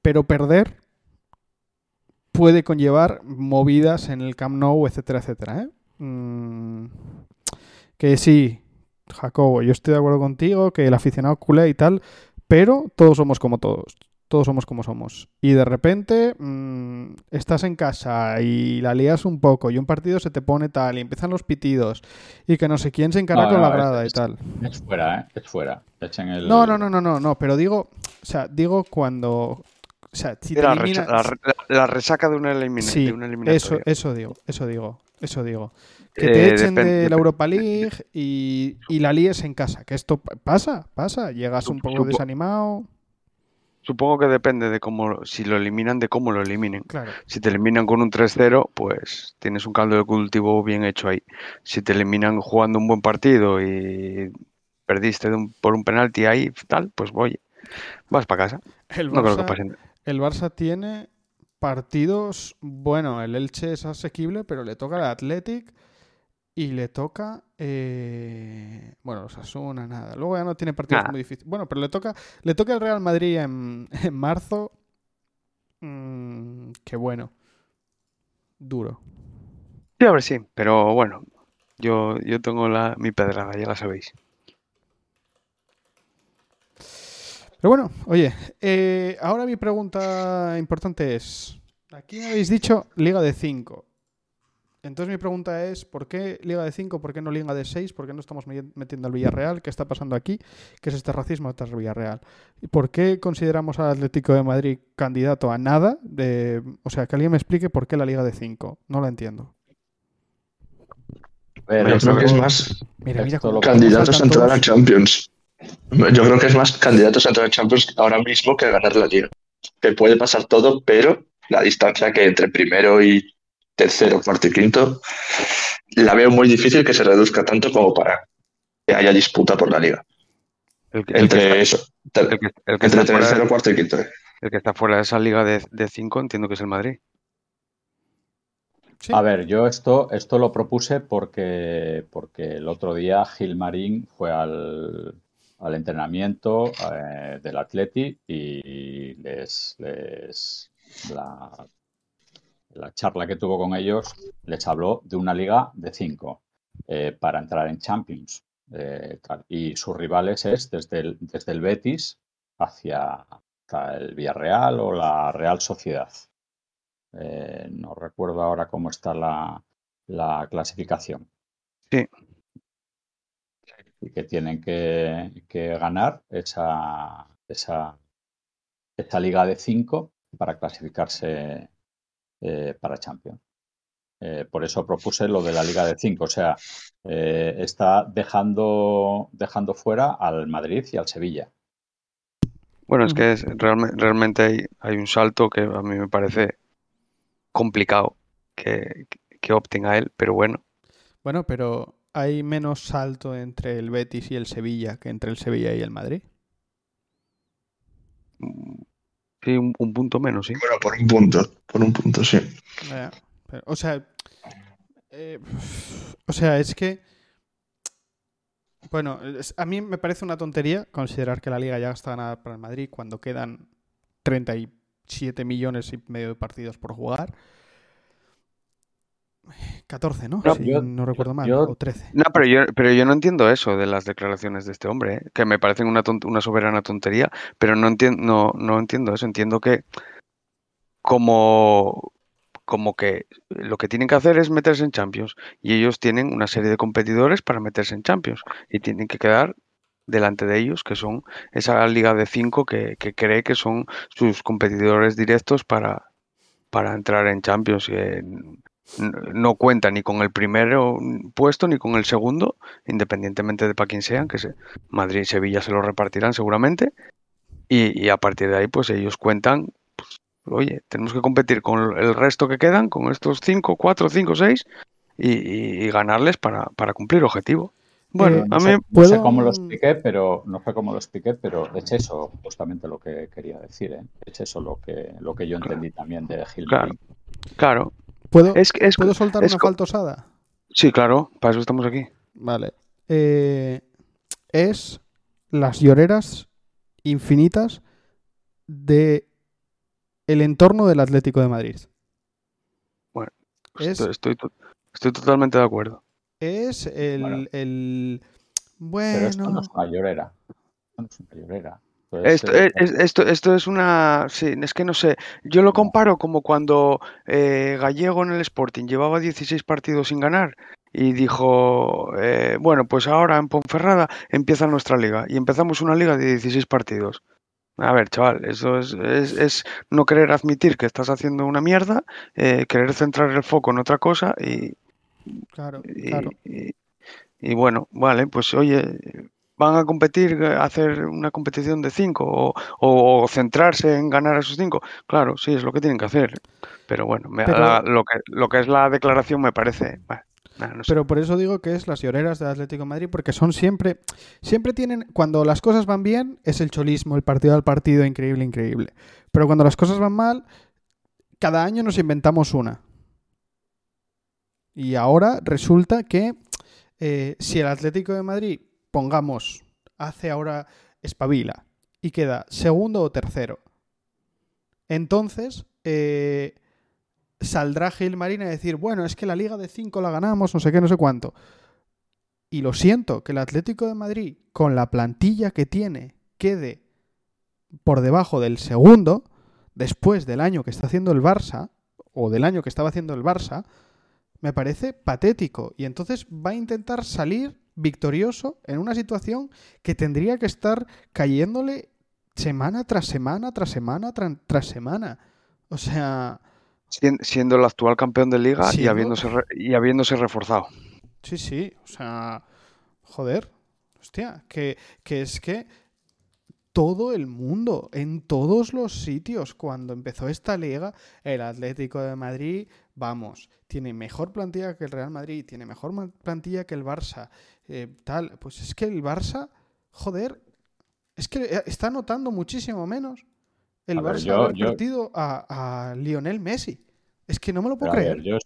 pero perder puede conllevar movidas en el Camp Nou, etcétera, etcétera. ¿eh? Mm, que sí, Jacobo, yo estoy de acuerdo contigo, que el aficionado culé y tal, pero todos somos como todos. Todos somos como somos. Y de repente mm, estás en casa y la lías un poco y un partido se te pone tal y empiezan los pitidos y que no sé quién se encarga No, con no, la es- grada y tal. Es fuera, ¿eh? Es fuera. Echen el... No, no, no, no, no, no, pero digo, o sea, digo cuando, o sea, si te la, eliminas- resaca de una, elimina- Sí, de una eso, eliminatoria. eso digo, eso digo, eso digo. Que te Eh, echen de la Europa League y, y la líes en casa, que esto pa- pasa, pasa, llegas un poco desanimado, Supongo que depende de cómo, si lo eliminan, de cómo lo eliminen. claro. Si te eliminan con un 3-0, pues tienes un caldo de cultivo bien hecho ahí. Si te eliminan jugando un buen partido y perdiste de un- por un penalti ahí, tal, pues oye, vas para casa. El No creo que Barça, el Barça tiene partidos, bueno, el Elche es asequible, pero le toca al Athletic y le toca, eh, bueno, los Asuna, nada. Luego ya no tiene partidos Nada. muy difíciles. Bueno, pero le toca, le toca el Real Madrid en, en marzo. Mm, qué bueno. Duro. Sí, a ver, sí, pero bueno, yo, yo tengo la, mi pedrada, ya la sabéis. Pero bueno, oye, eh, ahora mi pregunta importante es, aquí habéis dicho Liga de 5. Entonces mi pregunta es, ¿por qué Liga de 5? ¿Por qué no Liga de 6? ¿Por qué no estamos me- metiendo al Villarreal? ¿Qué está pasando aquí? ¿Qué es este racismo tras el Villarreal? ¿Y por qué consideramos al Atlético de Madrid candidato a nada? De, o sea, que alguien me explique por qué la Liga de 5. No la entiendo. A ver, Yo creo que es más Mira, mira candidatos a entrar a. Champions. Yo creo que es más candidatos a entrar a Champions ahora mismo que ganar la liga. Que puede pasar todo, pero la distancia que entre primero y tercero, cuarto y quinto, la veo muy difícil que se reduzca tanto como para que haya disputa por la liga. El que, el que Entre está, eso, ter- el que- el que entre está fuera, tercero, cuarto y quinto. el que está fuera de esa liga de, de cinco entiendo que es el Madrid. Sí. A ver, yo esto, esto lo propuse porque, porque el otro día Gil Marín fue al, al entrenamiento eh, del Atleti y les, les la, la charla que tuvo con ellos les habló de una liga de cinco eh, para entrar en Champions. eh. Y sus rivales es desde el, desde el Betis hacia, hacia el Villarreal o la Real Sociedad. Eh, no recuerdo ahora cómo está la, la clasificación. Sí. Y que tienen que, que ganar esa, esa, esa liga de cinco para clasificarse eh, para Champions. Eh, por eso propuse lo de la liga de cinco. O sea, eh, está dejando, dejando fuera al Madrid y al Sevilla. Bueno, es Ujú. que es, realme- realmente hay, hay un salto que a mí me parece complicado que, que opten a él, pero bueno, Bueno, pero hay menos salto entre el Betis y el Sevilla que entre el Sevilla y el Madrid. Sí, un, un punto menos, sí. Bueno, por un punto, por un punto, sí. Pero, o sea, eh, o sea, es que Bueno, a mí me parece una tontería considerar que la liga ya está ganada para el Madrid cuando quedan 37 millones y medio de partidos por jugar. 14, ¿no? No, si yo- no recuerdo mal. yo- O 13. No, pero yo, pero yo no entiendo eso de las declaraciones de este hombre, ¿eh? que me parecen una, tont- una soberana tontería, pero no entiendo, no, no entiendo eso. Entiendo que como, como que lo que tienen que hacer es meterse en Champions y ellos tienen una serie de competidores para meterse en Champions y tienen que quedar delante de ellos, que son esa liga de cinco que, que cree que son sus competidores directos para, para entrar en Champions. y, eh, n- no cuenta ni con el primero puesto ni con el segundo, independientemente de para quién sean, que se, Madrid y Sevilla se lo repartirán seguramente. Y, y a partir de ahí, pues ellos cuentan, pues, oye, tenemos que competir con el resto que quedan, con estos cinco, cuatro, cinco, seis, y, y- y ganarles para, para cumplir objetivo. Bueno, Eh, a no, mí, sé, no ¿puedo- sé cómo lo expliqué, pero no sé cómo lo expliqué, pero es eso justamente lo que quería decir, ¿eh? Es eso lo que lo que yo entendí también de Gilmarín. claro, ¿Puedo, es ¿puedo soltar es una faltosada? Sí, claro, para eso estamos aquí. Vale. Eh, es las lloreras infinitas de el entorno del Atlético de Madrid. Bueno, Es- Estoy, estoy, to- estoy totalmente de acuerdo. Es el... Bueno. el- Pero esto no bueno, es una llorera. Esto no es una llorera. Esto es, Esto, eh, es- es- esto, esto es una. Sí, es que no sé. Yo lo comparo como cuando eh, Gallego en el Sporting llevaba 16 partidos sin ganar y dijo: eh, Bueno, pues ahora en Ponferrada empieza nuestra liga. Y empezamos una liga de 16 partidos. A ver, chaval, eso es, es, es no querer admitir que estás haciendo una mierda, eh, querer centrar el foco en otra cosa y, claro, y, claro. y- y bueno, vale, pues oye, van a competir, a hacer una competición de cinco o, centrarse en ganar esos cinco. Claro, sí, es lo que tienen que hacer. Pero bueno, me- Pero- la- lo, que, lo que es la declaración me parece... no sé. Pero por eso digo que es las lloreras del Atlético de Madrid, porque son siempre, siempre tienen, cuando las cosas van bien, es el cholismo, el partido al partido, increíble, increíble. Pero cuando las cosas van mal, cada año nos inventamos una. Y ahora resulta que eh, si el Atlético de Madrid, pongamos, hace ahora espabila y queda segundo o tercero, entonces eh, saldrá Gilmarín a decir, bueno, es que la Liga de 5 la ganamos, no sé qué, no sé cuánto. Y lo siento, que el Atlético de Madrid, con la plantilla que tiene, quede por debajo del segundo, después del año que está haciendo el Barça, o del año que estaba haciendo el Barça, me parece patético. Y entonces va a intentar salir victorioso en una situación que tendría que estar cayéndole semana tras semana, tras semana, tras semana. O sea, Sien- Siendo el actual campeón de liga y habiéndose, re- y habiéndose reforzado. Sí, sí, o sea, joder, hostia, que, que es que todo el mundo, en todos los sitios, cuando empezó esta liga, el Atlético de Madrid, vamos, tiene mejor plantilla que el Real Madrid, tiene mejor plantilla que el Barça, eh, tal, pues es que el Barça, joder, es que eh, está notando muchísimo menos el A ver, Barça yo- haber yo- partido a, a Lionel Messi. Es que no me lo Pero puedo ver, creer. yo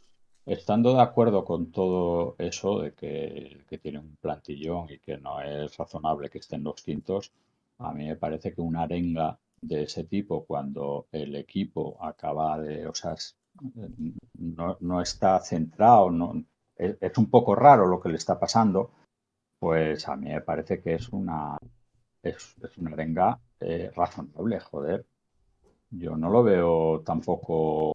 estando de acuerdo con todo eso de que, que tiene un plantillón y que no es razonable que estén los quintos, a mí me parece que una arenga de ese tipo cuando el equipo acaba de, o sea, es- no, no está centrado, no, es, es un poco raro lo que le está pasando, pues a mí me parece que es una, es, es una arenga eh, razonable, joder. Yo no lo veo tampoco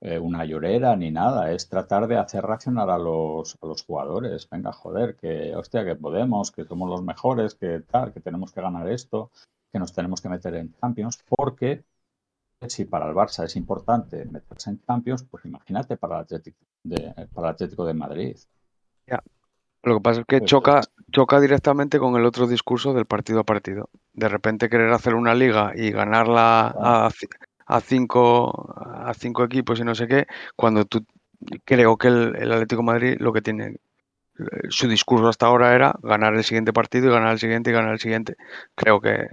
eh, una llorera ni nada, es tratar de hacer reaccionar a los, a los jugadores. Venga, joder, que hostia, que podemos, que somos los mejores, que tal, que tenemos que ganar esto, que nos tenemos que meter en Champions, porque si para el Barça es importante meterse en Champions, pues imagínate para el Atlético de, para el Atlético de Madrid. Lo que pasa es que choca, choca directamente con el otro discurso del partido a partido. De repente querer hacer una liga y ganarla a, a cinco, a cinco equipos y no sé qué, cuando tú creo que el, el Atlético de Madrid lo que tiene, eh, su discurso hasta ahora era ganar el siguiente partido y ganar el siguiente y ganar el siguiente. Creo que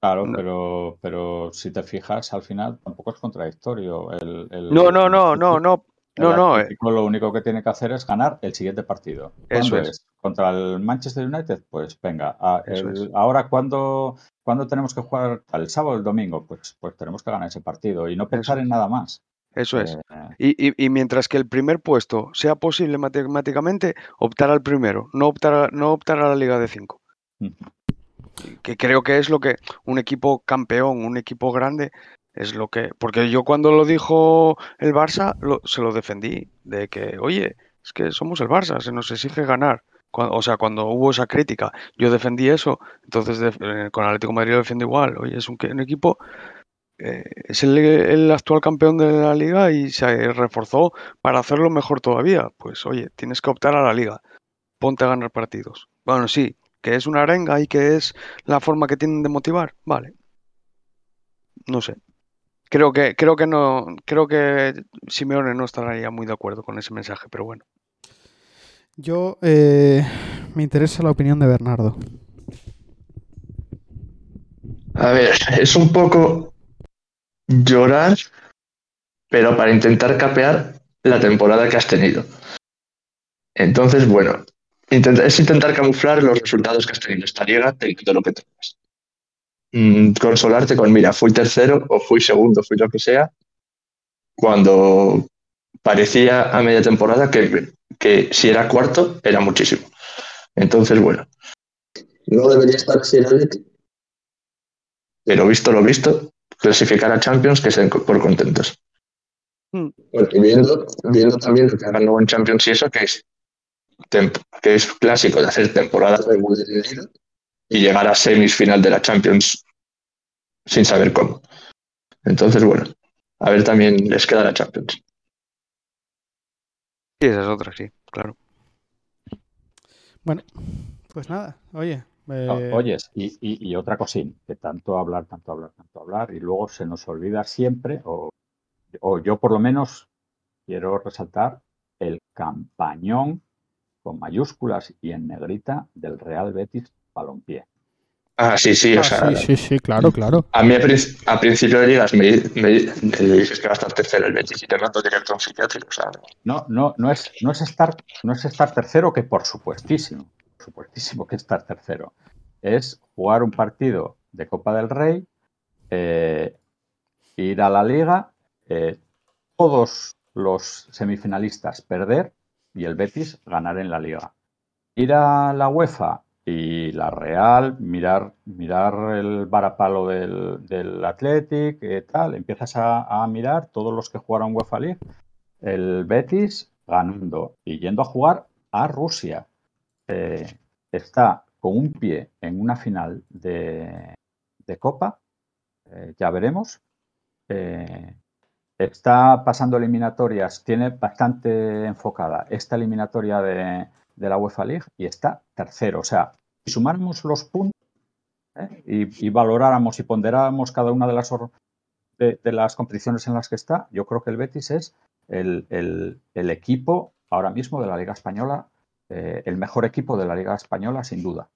Claro, No. pero, pero si te fijas, al final tampoco es contradictorio. El, el- no, no, no, no, no, El no, no, eh, lo único que tiene que hacer es ganar el siguiente partido. Eso ¿Cuándo es. es? contra el Manchester United, pues venga, a- el- ahora cuando, cuando tenemos que jugar el sábado o el domingo, pues, pues tenemos que ganar ese partido y no pensar Eso. en nada más. Eso es. Eh, Y, y- y mientras que el primer puesto sea posible matemáticamente, optar al primero, no optar a, no optar a la Liga de 5. Ujú. Que creo que es lo que un equipo campeón, un equipo grande, es lo que. Porque yo cuando lo dijo el Barça, lo- se lo defendí. De que, oye, es que somos el Barça, se nos exige ganar. Cuando- o sea, cuando hubo esa crítica, yo defendí eso. Entonces, eh, con Atlético de Madrid lo defiendo igual. Oye, es un equipo eh, es el, el actual campeón de la liga y se reforzó para hacerlo mejor todavía. Pues oye, tienes que optar a la liga. Ponte a ganar partidos. Bueno, sí, que es una arenga y que es la forma que tienen de motivar. Vale. No sé. Creo que, creo que no, creo que Simeone no estaría muy de acuerdo con ese mensaje, pero bueno. Yo eh, me interesa la opinión de Bernardo. A ver, es un poco llorar, pero para intentar capear la temporada que has tenido. Entonces, bueno, intenta- es intentar camuflar los resultados que has tenido en esta liga teniendo lo que tengas. Mm, consolarte con, mira, fui tercero o fui segundo, fui lo que sea, cuando parecía a media temporada que, que si era cuarto era muchísimo. Entonces, bueno, no debería estar así el Atleti, pero visto lo visto, clasificar a Champions que se den por contentos. Mm. Porque viendo, viendo también lo que hagan luego en Champions y eso, que es, que es clásico de hacer temporada regular en Liga y llegar a semifinal de la Champions sin saber cómo. Entonces, bueno, a ver también les queda la Champions. Sí, esa es otra, sí, claro. Pues nada, oye. eh, Oyes, y, y- y otra cosín, que tanto hablar, tanto hablar, tanto hablar, y luego se nos olvida siempre, o, o yo por lo menos quiero resaltar el campañón con mayúsculas y en negrita del Real Betis Balompié. Ah, sí, sí, ah, o sea, sí, sí, sí, claro, claro. a mí a, prin- a principio de ligas me, me- me dices que va a estar tercero el Betis y te mando directo a un psiquiátrico, o sea, No, no, no es, no es estar, no es estar tercero, que por supuestísimo, por supuestísimo que estar tercero. Es jugar un partido de Copa del Rey, eh, ir a la liga, eh, todos los semifinalistas perder y el Betis ganar en la liga. Ir a la UEFA y la Real, mirar, mirar el varapalo del, del Athletic, eh, tal, empiezas a, mirar todos los que jugaron UEFA League el Betis ganando y yendo a jugar a Rusia. Eh, está con un pie en una final de, de Copa, eh, ya veremos. Eh, está pasando eliminatorias, tiene bastante enfocada esta eliminatoria de, de la UEFA League y está tercero. O sea, si sumáramos los puntos ¿eh? y, y valoráramos y ponderáramos cada una de las, de, de las competiciones en las que está, yo creo que el Betis es el, el- el equipo ahora mismo de la Liga Española, eh, el mejor equipo de la Liga Española, sin duda,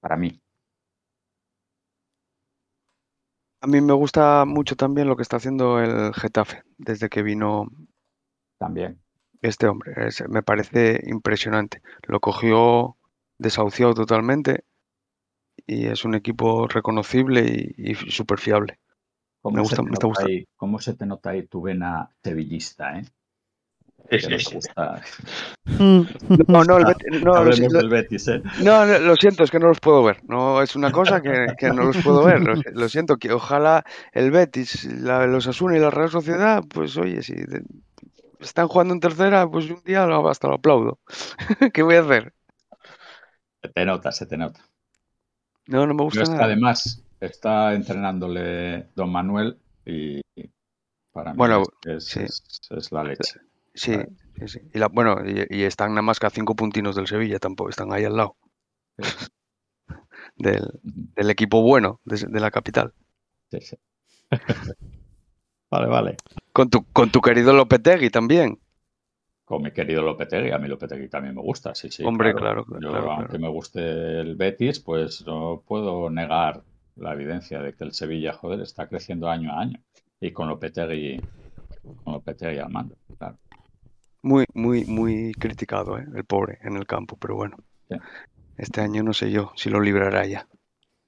para mí. A mí me gusta mucho también lo que está haciendo el Getafe desde que vino También. Este hombre. Es- me parece impresionante. Lo cogió desahuciado totalmente y es un equipo reconocible y, y súper fiable. ¿Cómo, Me gusta- me está nota gustando. ahí, ¿Cómo se te nota ahí tu vena sevillista, eh? No. No, no, el no, lo, del Betis, ¿eh? no, no, lo siento, es que no los puedo ver. No, es una cosa que, que no los puedo ver. Lo, lo siento, que ojalá el Betis, la, los Asuna y la Real Sociedad, pues oye, si están jugando en tercera, pues un día lo- hasta lo aplaudo. ¿Qué voy a hacer? Se te nota, se te nota. No, no me gusta nada. además está entrenándole Don Manuel y para mí Bueno, es, sí. es- es la leche. Sí, sí, sí. Y la, bueno, y, y están nada más que a cinco puntinos del Sevilla, tampoco están ahí al lado del equipo bueno de, de la capital. Sí, sí. vale, vale. Con tu, con tu querido Lopetegui también. Con mi querido Lopetegui, a mí Lopetegui también me gusta, sí, sí. Hombre, claro, Yo, claro, aunque claro. me guste el Betis, pues no puedo negar la evidencia de que el Sevilla, joder, está creciendo año a año. Y con Lopetegui, con Lopetegui al mando, claro. Muy, muy, muy criticado, ¿eh? el pobre en el campo, pero bueno. Sí. Este año no sé yo si lo librará ya.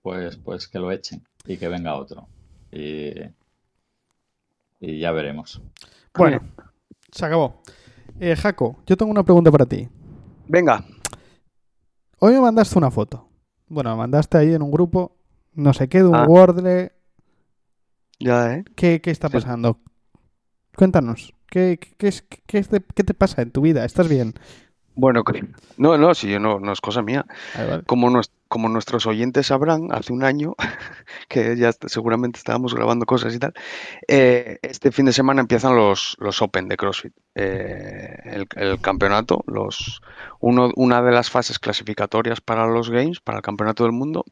Pues, pues que lo echen y que venga otro. Y, y ya veremos. Bueno, se acabó. Eh, Jaco, yo tengo una pregunta para ti. Venga, Hoy me mandaste una foto. Bueno, me mandaste ahí en un grupo, no sé qué, de un Ah. Wordle. ya, ¿eh? ¿Qué, qué está Sí. pasando? Cuéntanos. ¿Qué, qué, qué es, qué, es de- qué te pasa en tu vida? ¿Estás bien? Bueno, no, no, si yo no, no es cosa mía. Vale, vale. Como, nues- como nuestros oyentes sabrán, hace un año, que ya seguramente estábamos grabando cosas y tal, eh, este fin de semana empiezan los, los Open de CrossFit. Eh, el, el campeonato, los, uno, una de las fases clasificatorias para los Games, para el Campeonato del Mundo,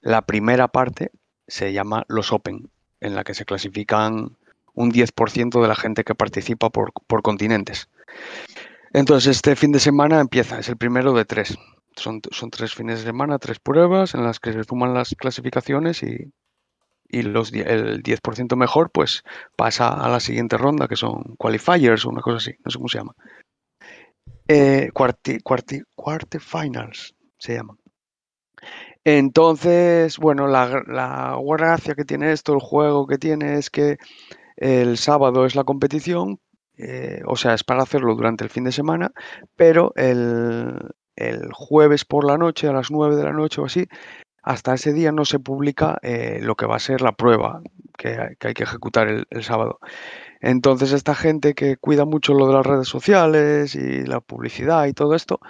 la primera parte se llama los Open, en la que se clasifican un 10% de la gente que participa por, por continentes. Entonces, este fin de semana empieza, es el primero de tres. Son, tres fines de semana, tres pruebas en las que se suman las clasificaciones y, y los, el 10% mejor pues pasa a la siguiente ronda, que son qualifiers o una cosa así, no sé cómo se llama. Eh, cuarti, cuarti, quarterfinals se llaman. Entonces, bueno, la, la gracia que tiene esto, el juego que tiene es que el sábado es la competición, eh, o sea, es para hacerlo durante el fin de semana, pero el, jueves por la noche, a las 9 de la noche o así, hasta ese día no se publica eh, lo que va a ser la prueba que, hay- que ejecutar el, sábado. Entonces, esta gente que cuida mucho lo de las redes sociales y la publicidad y todo esto,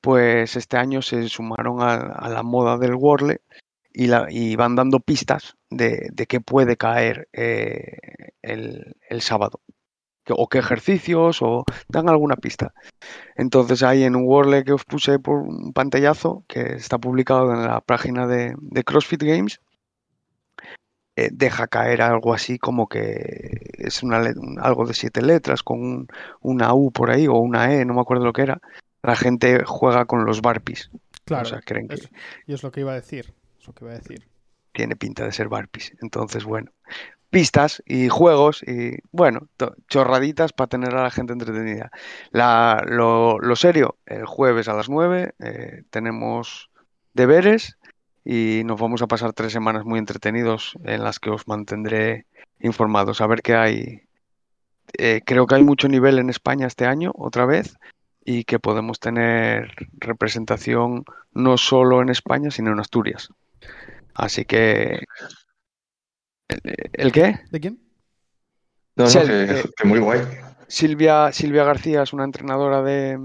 pues este año se sumaron a, la moda del Wordle y, van dando pistas de, qué puede caer eh, el sábado. O qué ejercicios, o dan alguna pista. Entonces ahí en un Wordle que os puse por un pantallazo, que está publicado en la página de, de CrossFit Games, eh, deja caer algo así como que es una, un- algo de siete letras con un- una U por ahí o una E, no me acuerdo lo que era. La gente juega con los barpees. Claro. O sea, creen que es- y es lo que iba a decir. Es lo que iba a decir. tiene pinta de ser barpees. Entonces, bueno, pistas y juegos y, bueno, chorraditas para tener a la gente entretenida. La, lo, lo serio, el jueves a las 9 eh, tenemos deberes y nos vamos a pasar tres semanas muy entretenidos en las que os mantendré informados. A ver qué hay. Eh, creo que hay mucho nivel en España este año, otra vez, y que podemos tener representación no solo en España, sino en Asturias. Así que... ¿El, el qué? ¿De quién? No, no, Sel, que, eh, que muy guay. Silvia, Silvia García es una entrenadora de,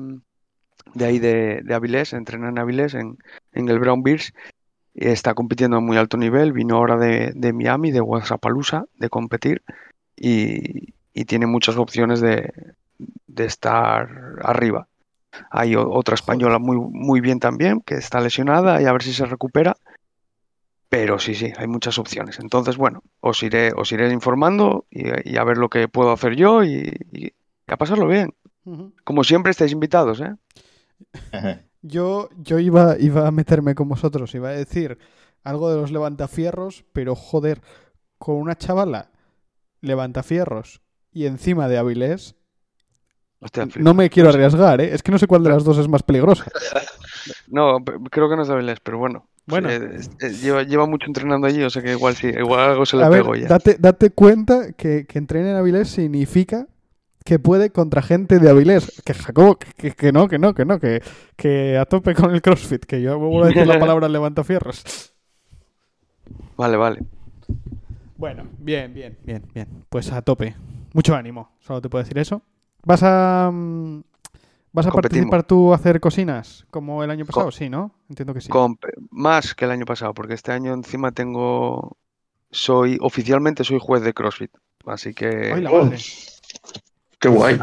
de ahí de, de Avilés, entrena en Avilés, en, en el Brown Bears, y está compitiendo a muy alto nivel, vino ahora de, de Miami, de Guadalajara, de competir, y, y tiene muchas opciones de, de estar arriba. Hay otra española muy, muy bien también, que está lesionada, y a ver si se recupera. Pero sí, sí, hay muchas opciones. Entonces, bueno, os iré, os iré informando y, y a ver lo que puedo hacer yo y, y a pasarlo bien. Como siempre, estáis invitados, ¿eh? Yo, yo iba, iba a meterme con vosotros, iba a decir algo de los levantafierros, pero joder, con una chavala levantafierros y encima de Avilés, Hostia, no me quiero arriesgar, ¿eh? Es que no sé cuál de las dos es más peligrosa. No, creo que no es de Avilés, pero bueno. Bueno. Eh, es- eh, lleva, lleva mucho entrenando allí, o sea que igual sí, igual algo se le pegó ya. date, date cuenta que, que entrene en Avilés significa que puede contra gente de Avilés. Que Jacobo, que, que- que no, que no, que no, que, que a tope con el CrossFit, que yo vuelvo a decir la palabra levantafierros. Vale, vale. Bueno, bien, bien, bien, bien. Pues a tope. Mucho ánimo, solo te puedo decir eso. ¿Vas a mm, vas a Competimos. participar tú a hacer cocinas como el año pasado? Sí, ¿no? Entiendo que sí. Más que el año pasado, porque este año encima tengo. Soy. Oficialmente soy juez de CrossFit. Así que. Ay, la Oh. madre. Qué guay.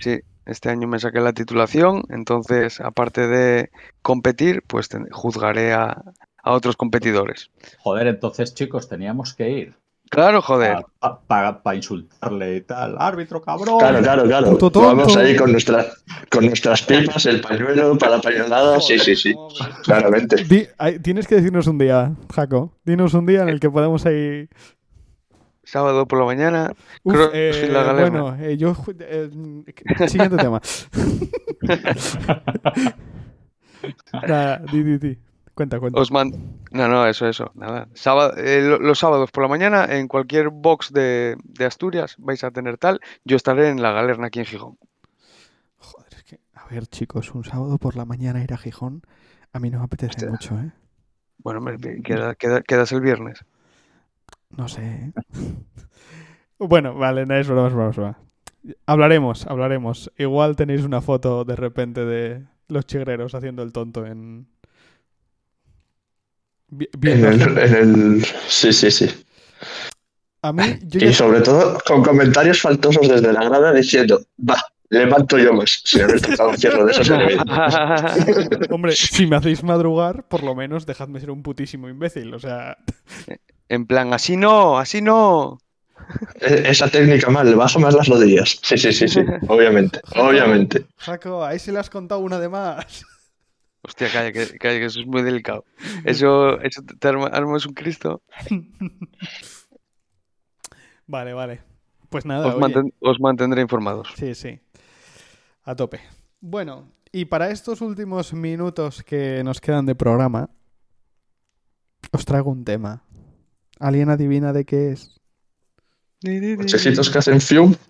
Sí, este año me saqué la titulación, entonces, aparte de competir, pues juzgaré a, a otros competidores. Joder, entonces, chicos, teníamos que ir Claro, joder. para insultarle y tal. Árbitro, cabrón. Claro, claro, claro. Puto tonto. Vamos ahí con, nuestra, con nuestras pipas, el pañuelo para la pañolada. Sí, sí, sí. Claramente. Di- tienes que decirnos un día, Jaco. Dinos un día en el que podamos ir. Sábado por la mañana. Uf, eh, La bueno, eh, yo. eh, siguiente tema. Nada, di, di, di. Cuenta, cuenta. Os man- No, no, eso, eso, nada. Sábado- eh, lo- los sábados por la mañana, en cualquier box de, de Asturias vais a tener tal. Yo estaré en la galerna aquí en Gijón. Joder, es que, a ver, chicos, un sábado por la mañana ir a Gijón, a mí no me apetece Hostia. mucho, ¿eh? Bueno, me- queda- queda- quedas el viernes. No sé. ¿eh? bueno, vale, no es broma, es broma, es broma. Hablaremos, hablaremos. Igual tenéis una foto de repente de los chigreros haciendo el tonto en... En el, en el- Sí, sí, sí. A mí, yo Y ya... sobre todo con comentarios faltosos desde la grada diciendo, va, levanto yo más. Si haber tocado un cierre de esos enemigos. Hombre, si me hacéis madrugar, por lo menos dejadme ser un putísimo imbécil. O sea, En plan, así no, así no. E- Esa técnica mal, le bajo más las rodillas. Sí, sí, sí, sí. Obviamente, obviamente. Jaco, ahí se le has contado una de más. Hostia, calla, que, calla, que eso es muy delicado. Eso, eso te, arma- armas un Cristo. Vale, vale. Pues nada, Os, oye. manten- os mantendré informados. Sí, sí. A tope. Bueno, y para estos últimos minutos que nos quedan de programa, os traigo un tema. ¿Alguien adivina de qué es? Cochecitos que hacen fium.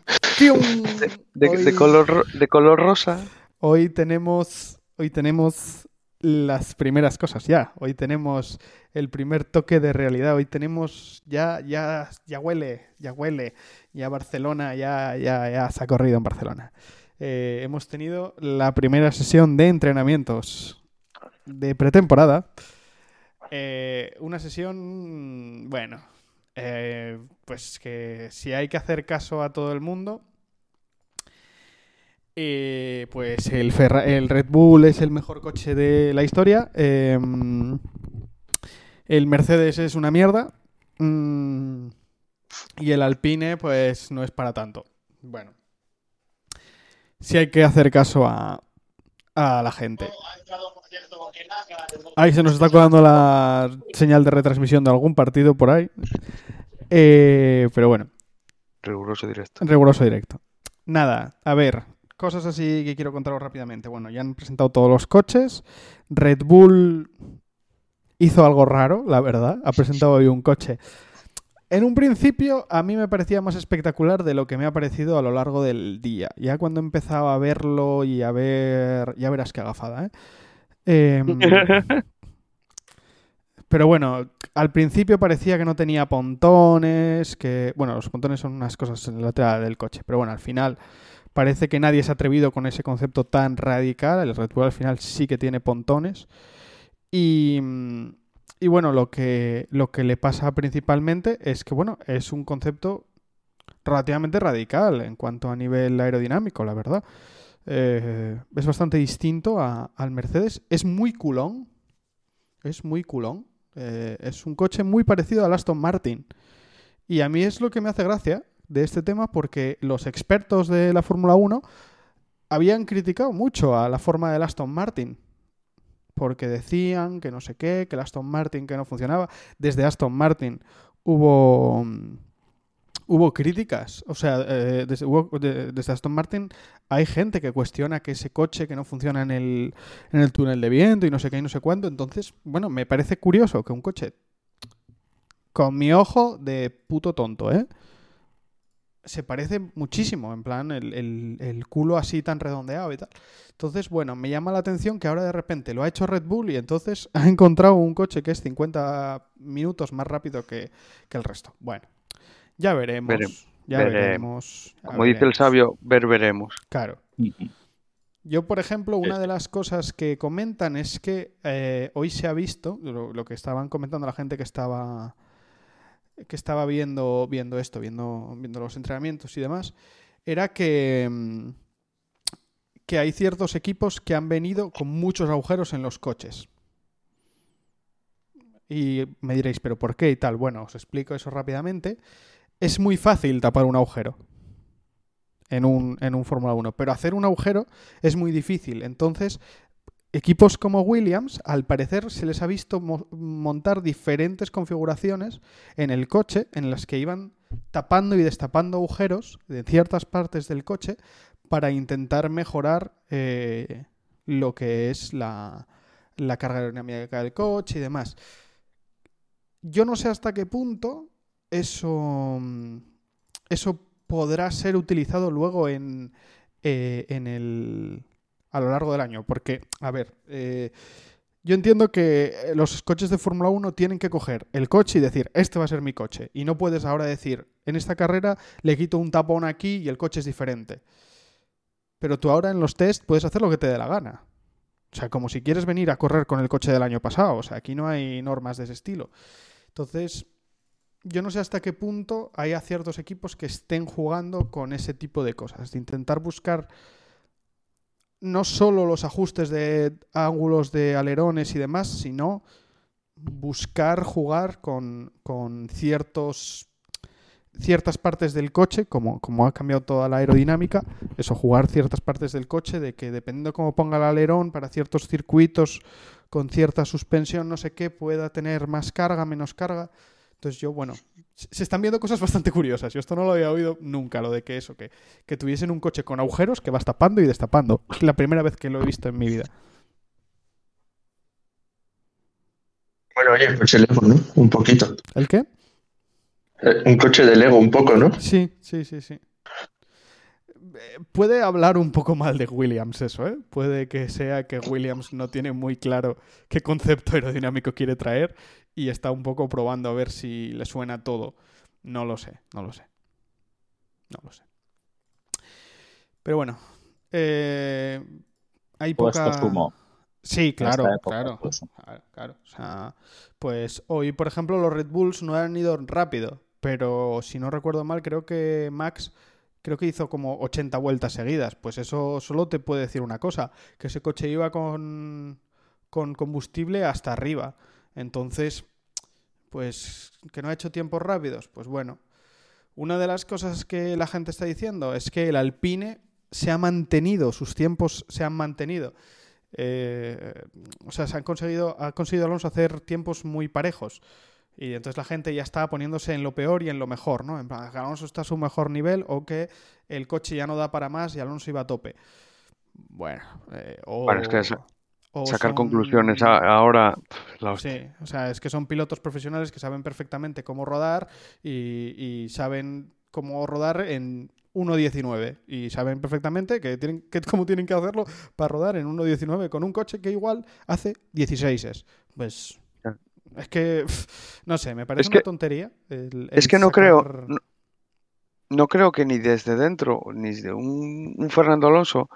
De, Hoy- de color, de color rosa. Hoy tenemos, hoy tenemos las primeras cosas ya. Hoy tenemos el primer toque de realidad. Hoy tenemos ya, ya, ya huele, ya huele. Ya Barcelona, ya, ya, ya se ha corrido en Barcelona. Eh, hemos tenido la primera sesión de entrenamientos de pretemporada. Eh, una sesión, bueno, eh, pues que si hay que hacer caso a todo el mundo, eh, pues el, Ferra- el Red Bull es el mejor coche de la historia. eh, el Mercedes es una mierda. mm, y el Alpine, pues no es para tanto. Bueno. Si hay que hacer caso a, a la gente. Ahí se nos está colando la señal de retransmisión de algún partido por ahí. Eh, pero bueno. Riguroso directo. Riguroso directo. Nada, a ver, cosas así que quiero contaros rápidamente. Bueno, ya han presentado todos los coches. Red Bull hizo algo raro, la verdad. Ha presentado hoy un coche. En un principio a mí me parecía más espectacular de lo que me ha parecido a lo largo del día. Ya cuando he empezado a verlo y a ver... Ya verás qué agafada, ¿eh? Em, pero bueno, al principio parecía que no tenía pontones, que... Bueno, los pontones son unas cosas en la lateral del coche, pero bueno, al final parece que nadie se ha atrevido con ese concepto tan radical. El Red Bull al final sí que tiene pontones. Y, mm, y bueno, lo que, lo que le pasa principalmente es que, bueno, es un concepto relativamente radical en cuanto a nivel aerodinámico, la verdad. Eh, es bastante distinto a- al Mercedes. Es muy culón. Es muy culón. Eh, es un coche muy parecido al Aston Martin. Y a mí es lo que me hace gracia de este tema porque los expertos de la Fórmula 1 habían criticado mucho a la forma del Aston Martin. Porque decían que no sé qué, que el Aston Martin que no funcionaba. Desde Aston Martin hubo, mm, hubo críticas. O sea, eh, desde, desde Aston Martin hay gente que cuestiona que ese coche que no funciona en el, en el túnel de viento y no sé qué y no sé cuánto. Entonces, bueno, me parece curioso que un coche con mi ojo de puto tonto, ¿eh? Se parece muchísimo, en plan, el, el- el culo así tan redondeado y tal. Entonces, bueno, me llama la atención que ahora de repente lo ha hecho Red Bull y entonces ha encontrado un coche que es 50 minutos más rápido que, que el resto. Bueno, ya veremos. Ya veremos. veremos. ya Como dice el sabio, ver veremos. Claro. Yo, por ejemplo, una de las cosas que comentan es que eh, hoy se ha visto, lo, lo que estaban comentando la gente que estaba que estaba viendo, viendo esto, viendo, viendo los entrenamientos y demás, era que, mm, que hay ciertos equipos que han venido con muchos agujeros en los coches. Y me diréis, ¿pero por qué y tal? Bueno, os explico eso rápidamente. Es muy fácil tapar un agujero en un, en un Fórmula 1, pero hacer un agujero es muy difícil. Entonces, equipos como Williams, al parecer, se les ha visto mo- montar diferentes configuraciones en el coche en las que iban tapando y destapando agujeros de ciertas partes del coche para intentar mejorar eh, lo que es la, la carga aerodinámica del coche y demás. Yo no sé hasta qué punto eso, eso podrá ser utilizado luego en, eh, en el, a lo largo del año. Porque, a ver, eh, yo entiendo que los coches de Fórmula 1 tienen que coger el coche y decir, este va a ser mi coche. Y no puedes ahora decir, en esta carrera le quito un tapón aquí y el coche es diferente. Pero tú ahora en los test puedes hacer lo que te dé la gana. O sea, como si quieres venir a correr con el coche del año pasado. O sea, aquí no hay normas de ese estilo. Entonces, yo no sé hasta qué punto hay ciertos equipos que estén jugando con ese tipo de cosas. De intentar buscar no solo los ajustes de ángulos de alerones y demás, sino buscar jugar con, con ciertos ciertas partes del coche, como, como ha cambiado toda la aerodinámica, eso, jugar ciertas partes del coche, de que dependiendo de cómo ponga el alerón, para ciertos circuitos con cierta suspensión, no sé qué, pueda tener más carga, menos carga. Entonces yo, bueno, se están viendo cosas bastante curiosas. Yo esto no lo había oído nunca, lo de que eso, que, que tuviesen un coche con agujeros que vas tapando y destapando. Es la primera vez que lo he visto en mi vida. Bueno, oye, pues el Lego, ¿no? Un poquito. ¿El qué? Eh, un coche de Lego, un poco, ¿no? Sí, sí, sí, sí. Puede hablar un poco mal de Williams eso, ¿eh? Puede que sea que Williams no tiene muy claro qué concepto aerodinámico quiere traer y está un poco probando a ver si le suena todo. No lo sé, no lo sé. No lo sé. Pero bueno, eh, hay Todo poca... esto. Sí, claro, claro, claro. O sea, pues hoy, por ejemplo, los Red Bulls no han ido rápido, pero si no recuerdo mal, creo que Max creo que hizo como 80 vueltas seguidas. Pues eso solo te puede decir una cosa, que ese coche iba con, con combustible hasta arriba. Entonces, pues que no ha hecho tiempos rápidos, pues bueno. Una de las cosas que la gente está diciendo es que el Alpine se ha mantenido, sus tiempos se han mantenido. Eh, o sea, se han conseguido, ha conseguido Alonso hacer tiempos muy parejos. Y entonces la gente ya está poniéndose en lo peor y en lo mejor, ¿no? En plan, que Alonso está a su mejor nivel o que el coche ya no da para más y Alonso iba a tope. Bueno, eh, o, Bueno, es que o Sacar son- conclusiones ahora, la. Sí, o sea, es que son pilotos profesionales que saben perfectamente cómo rodar y, y saben cómo rodar en 1.19 y saben perfectamente que tienen que, cómo tienen que hacerlo para rodar en 1.19 con un coche que igual hace 16 Pues. Es que, no sé, me parece Es una que- tontería. el- Es que no creo, no, no creo que ni desde dentro, ni de un, un Fernando Alonso,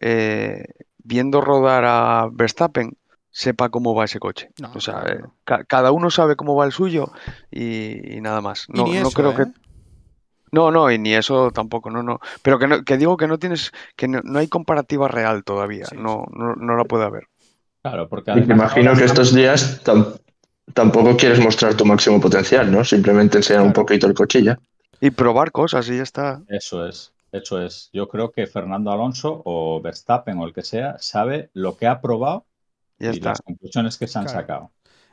eh, viendo rodar a Verstappen, sepa cómo va ese coche. No, O sea, claro, eh, no. ca- cada uno sabe cómo va el suyo y, y nada más. Y No, ni no eso, creo que ¿eh? No, no, y ni eso tampoco, no, no. Pero que, no- que digo que no tienes, que no, no hay comparativa real todavía, Sí, no, no, no la puede haber. Claro, porque Y me imagino que estos días tampoco quieres mostrar tu máximo potencial, ¿no? Simplemente enseñar un poquito el cochilla. Y probar cosas y ya está. Eso es, eso es. Yo creo que Fernando Alonso o Verstappen o el que sea sabe lo que ha probado Ya y está. las conclusiones que se han Claro. sacado.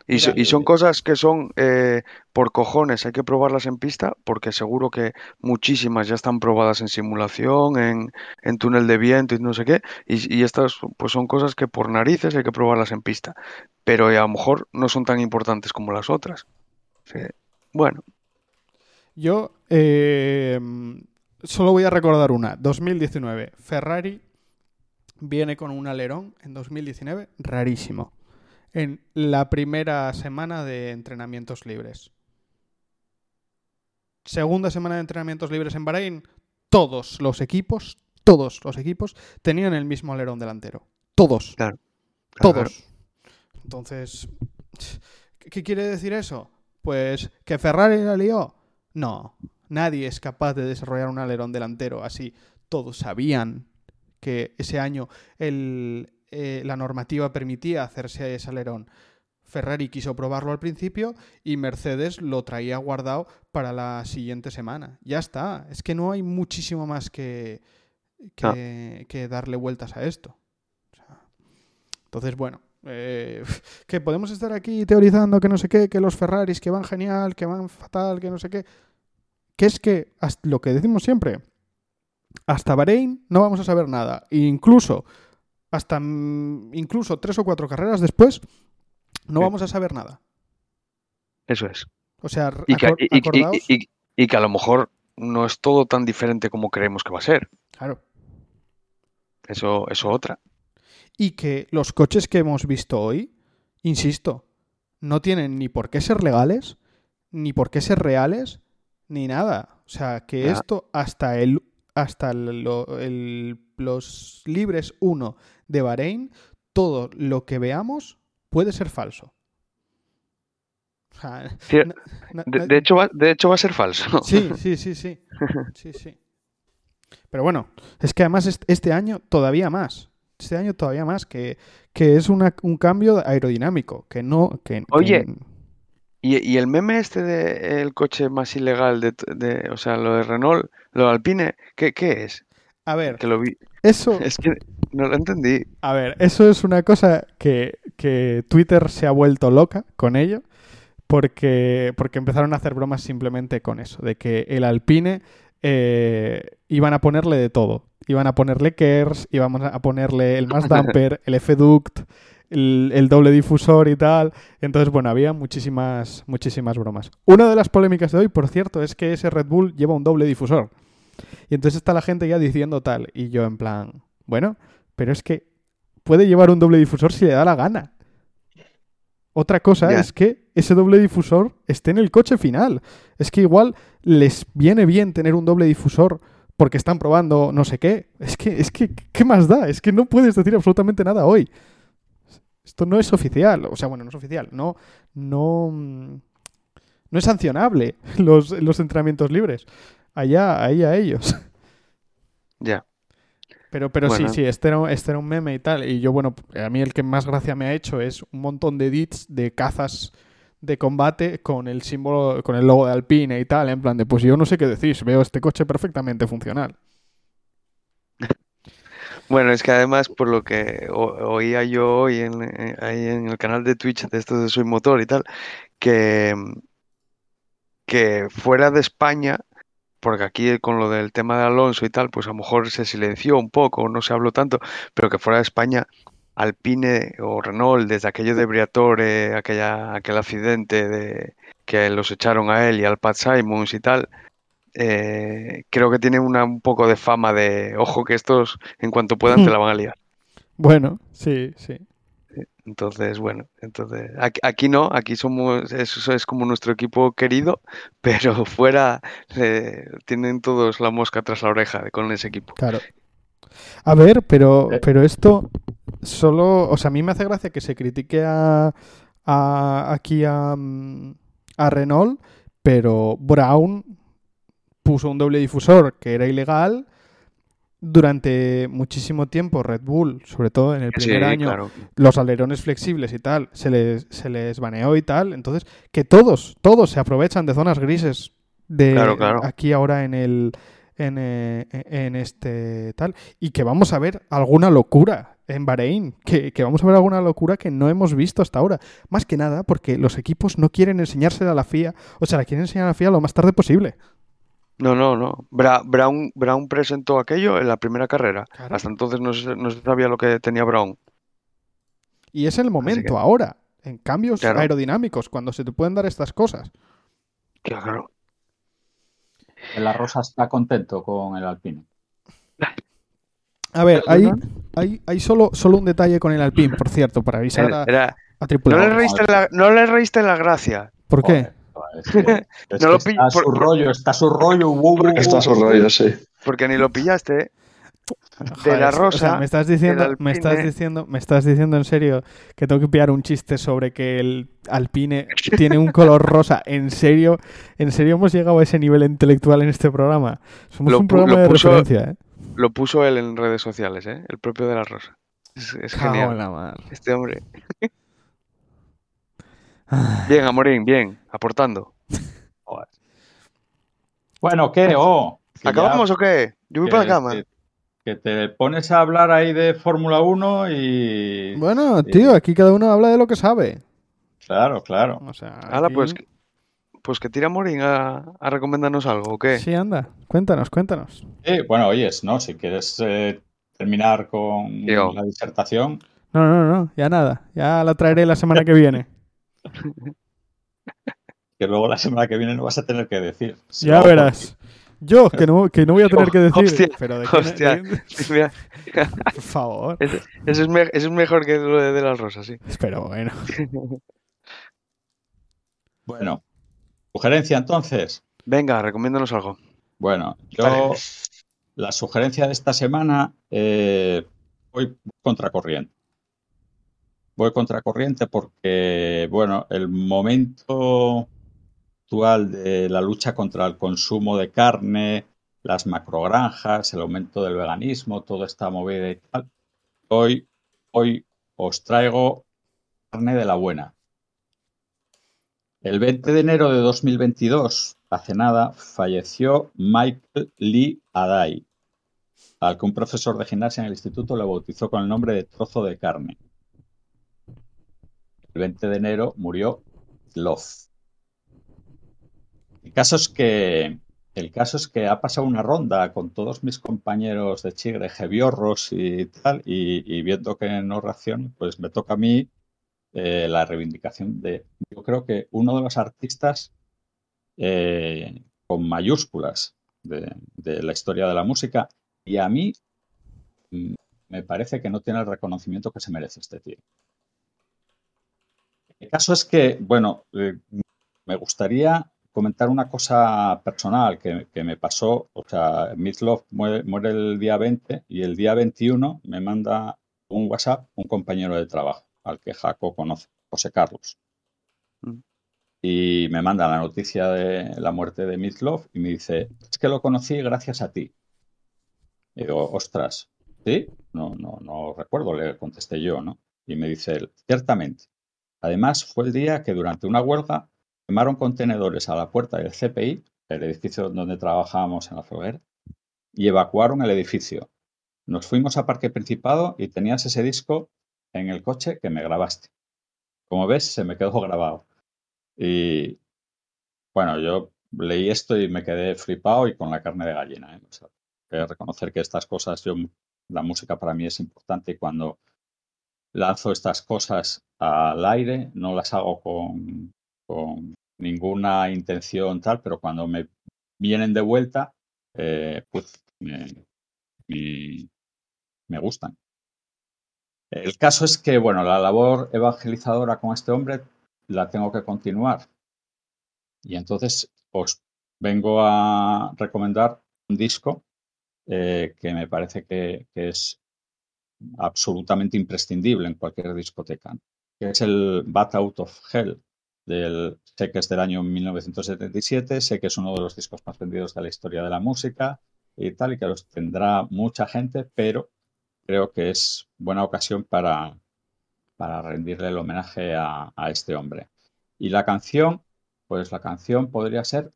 Y, so- Mira, y son cosas que son eh, por cojones, hay que probarlas en pista, porque seguro que muchísimas ya están probadas en simulación, en, en túnel de viento y no sé qué, y, y estas pues son cosas que por narices hay que probarlas en pista, pero eh, a lo mejor no son tan importantes como las otras. Sí. Bueno, Yo eh, solo voy a recordar una. 2019. Ferrari viene con un alerón en 2019 rarísimo. En la primera semana de entrenamientos libres. Segunda semana de entrenamientos libres en Bahrein. Todos los equipos, todos los equipos tenían el mismo alerón delantero. Todos. claro. Todos. Entonces, ¿qué qué quiere decir eso? Pues que Ferrari la lió. No, nadie es capaz de desarrollar un alerón delantero así. Todos sabían que ese año el, eh, la normativa permitía hacerse ese alerón. Ferrari quiso probarlo al principio y Mercedes lo traía guardado para la siguiente semana. Ya está. Es que no hay muchísimo más que, que, que darle vueltas a esto. O sea, entonces, bueno, eh, que podemos estar aquí teorizando que no sé qué, que los Ferraris que van genial, que van fatal, que no sé qué. Que es que, hasta lo que decimos siempre, hasta Bahrein no vamos a saber nada. E incluso hasta mm, incluso tres o cuatro carreras después, no Sí. vamos a saber nada. Eso es. O sea, Y que, y- y- que a lo mejor no es todo tan diferente como creemos que va a ser. claro. Eso, eso otra. Y que los coches que hemos visto hoy, insisto, no tienen ni por qué ser legales, ni por qué ser reales, ni nada. O sea, que esto hasta el hasta el- lo- el- los libres 1 de Bahrein, todo lo que veamos puede ser falso. Sí, De, hecho, va, de hecho va a ser falso. Sí, sí, sí, sí. Sí, sí. Pero bueno, es que además est- este año todavía más. Este año todavía más, que, que es una- un cambio aerodinámico, que no... Que, que- Oye. Y, y el meme este de el coche más ilegal de, de- o sea, lo de Renault, lo de Alpine, ¿qué, qué es? a ver, Que lo vi. eso, Es que no lo entendí. a ver, eso es una cosa que, que Twitter se ha vuelto loca con ello, porque, porque empezaron a hacer bromas simplemente con eso, de que el Alpine eh, iban a ponerle de todo. Iban a ponerle KERS, iban a ponerle el mass damper, el F-duct, el, el doble difusor y tal. Entonces, bueno, había muchísimas, muchísimas bromas. Una de las polémicas de hoy, por cierto, es que ese Red Bull lleva un doble difusor. Y entonces está la gente ya diciendo tal. Y yo en plan, bueno, pero es que puede llevar un doble difusor si le da la gana. Otra cosa es que ese doble difusor esté en el coche final. Es que igual les viene bien tener un doble difusor porque están probando no sé qué. Es que, es que, ¿qué más da? Es que no puedes decir absolutamente nada hoy. Esto no es oficial. O sea, bueno, no es oficial. No, no, no es sancionable los, los entrenamientos libres. Allá, ahí a ellos. Ya. Pero, pero Bueno. sí, sí, este era, este era un meme y tal. Y yo, bueno, a mí el que más gracia me ha hecho es un montón de edits de cazas de combate con el símbolo, con el logo de Alpine y tal. En plan de, pues yo no sé qué decís, veo este coche perfectamente funcional. Bueno, es que además, por lo que o- oía yo hoy en, eh, ahí en el canal de Twitch de esto de Soy Motor y tal, que, que fuera de España, porque aquí con lo del tema de Alonso y tal, pues a lo mejor se silenció un poco, no se habló tanto, pero que fuera de España, Alpine o Renault, desde aquello de Briatore, aquella, aquel accidente de que los echaron a él y al Pat Simons y tal, eh, creo que tiene una, un poco de fama de, ojo que estos en cuanto puedan te la van a liar. Bueno, sí, sí. Entonces, bueno, entonces aquí, aquí no, aquí somos, eso es como nuestro equipo querido, pero fuera eh, tienen todos la mosca tras la oreja con ese equipo. Claro. A ver, pero, Eh. pero esto solo, o sea, a mí me hace gracia que se critique a, a- aquí a, mm, a Renault, pero Brown puso un doble difusor que era ilegal durante muchísimo tiempo. Red Bull, sobre todo en el Sí, primer año, claro. los alerones flexibles y tal, se les, se les baneó y tal. Entonces, que todos, todos se aprovechan de zonas grises de Claro, claro. aquí ahora en el en, eh, en este tal. Y que vamos a ver alguna locura en Bahrein. Que, que vamos a ver alguna locura que no hemos visto hasta ahora. Más que nada porque los equipos no quieren enseñársela a la FIA. O sea, la quieren enseñar a la FIA lo más tarde posible. No, no, no. Bra- Brown, Brown presentó aquello en la primera carrera. Claro. Hasta entonces no se, no se sabía lo que tenía Brown. Y es el momento ahora. En cambios Claro. aerodinámicos, cuando se te pueden dar estas cosas. Claro. La Rosa está contento con el Alpine. A ver, hay, hay, hay solo, solo un detalle con el Alpine, por cierto, para avisar a, Era- a no, le reíste la, no le reíste la gracia. ¿Por qué? Joder, es que- es No lo está por- su por- rollo, está su rollo. Está su rollo, sí. Porque ni lo pillaste. Joder, la o sea, Rosa, me estás diciendo, me estás diciendo, me estás diciendo en serio que tengo que pillar un chiste sobre que el Alpine tiene un color rosa. ¿En serio? ¿En serio hemos llegado a ese nivel intelectual en este programa? Somos Lo un programa de puso- referencia, ¿eh? Lo puso él en redes sociales, ¿eh? El propio de la Rosa. Es, genial. la mar. Este hombre. Bien, Amorín, bien. Aportando. Bueno, ¿qué? Oh, que ya- ¿Acabamos o qué? Yo voy que- para la cama. Que, que te pones a hablar ahí de Fórmula 1 y... Bueno, tío, aquí cada uno habla de lo que sabe. Claro, claro. O sea, Hala, aquí- pues, que- pues que tira Morín a, a recomendarnos algo, ¿o qué? Sí, anda. Cuéntanos, cuéntanos. Bueno, oyes, ¿no? Si quieres eh, terminar con Tío. la disertación. No, no, no, ya nada. Ya la traeré la semana que viene. que luego la semana que viene no vas a tener que decir. Si ya no, verás. Yo, que no, que no voy a tener que decir. Hostia, pero de hostia. por favor. ese es me- ese es mejor que lo de, de las rosas, sí. Pero bueno. Bueno, sugerencia entonces. Venga, recomiéndanos algo. Bueno, yo Vale. la sugerencia de esta semana eh, voy contracorriente. Voy contracorriente porque, bueno, el momento actual de la lucha contra el consumo de carne, las macrogranjas, el aumento del veganismo, toda esta movida y tal, hoy, hoy os traigo carne de la buena. El 20 de enero de 2022, hace nada, falleció Michael Lee Adai, al que un profesor de gimnasia en el instituto le bautizó con el nombre de trozo de carne. El 20 de enero murió Love. El caso es que ha pasado una ronda con todos mis compañeros de Chigre, Gebiorros y tal, y, y viendo que no reaccionan, pues me toca a mí eh, la reivindicación de, yo creo que uno de los artistas eh, con mayúsculas de, de la historia de la música, y a mí mm, me parece que no tiene el reconocimiento que se merece este tío. El caso es que, bueno, eh, me gustaría comentar una cosa personal que, que me pasó. O sea, Mitzlov muere, muere el día 20 y el día 21 me manda un WhatsApp un compañero de trabajo al que Jaco conoce, José Carlos. Mm. Y me manda la noticia de la muerte de Mitzlov y me dice, es que lo conocí gracias a ti. Y digo, ostras, ¿sí? No, no, no recuerdo, le contesté yo, ¿no? Y me dice él, ciertamente. Además, fue el día que durante una huelga quemaron contenedores a la puerta del CPI, el edificio donde trabajábamos en la Folguera, y evacuaron el edificio. Nos fuimos a Parque Principado y tenías ese disco en el coche que me grabaste. Como ves, se me quedó grabado. Y bueno, yo leí esto y me quedé flipado y con la carne de gallina. ¿eh? Que reconocer que estas cosas, yo, la música para mí es importante y cuando lanzo estas cosas al aire, no las hago con, ninguna intención tal, pero cuando me vienen de vuelta, eh, pues me, me, gustan. El caso es que, bueno, la labor evangelizadora con este hombre la tengo que continuar. Y entonces os vengo a recomendar un disco eh, que me parece que, es absolutamente imprescindible en cualquier discoteca, que es el Bat Out of Hell. Del, sé que es del año 1977, sé que es uno de los discos más vendidos de la historia de la música y tal, y que los tendrá mucha gente, pero creo que es buena ocasión para, para rendirle el homenaje a, a, este hombre. Y la canción, pues la canción podría ser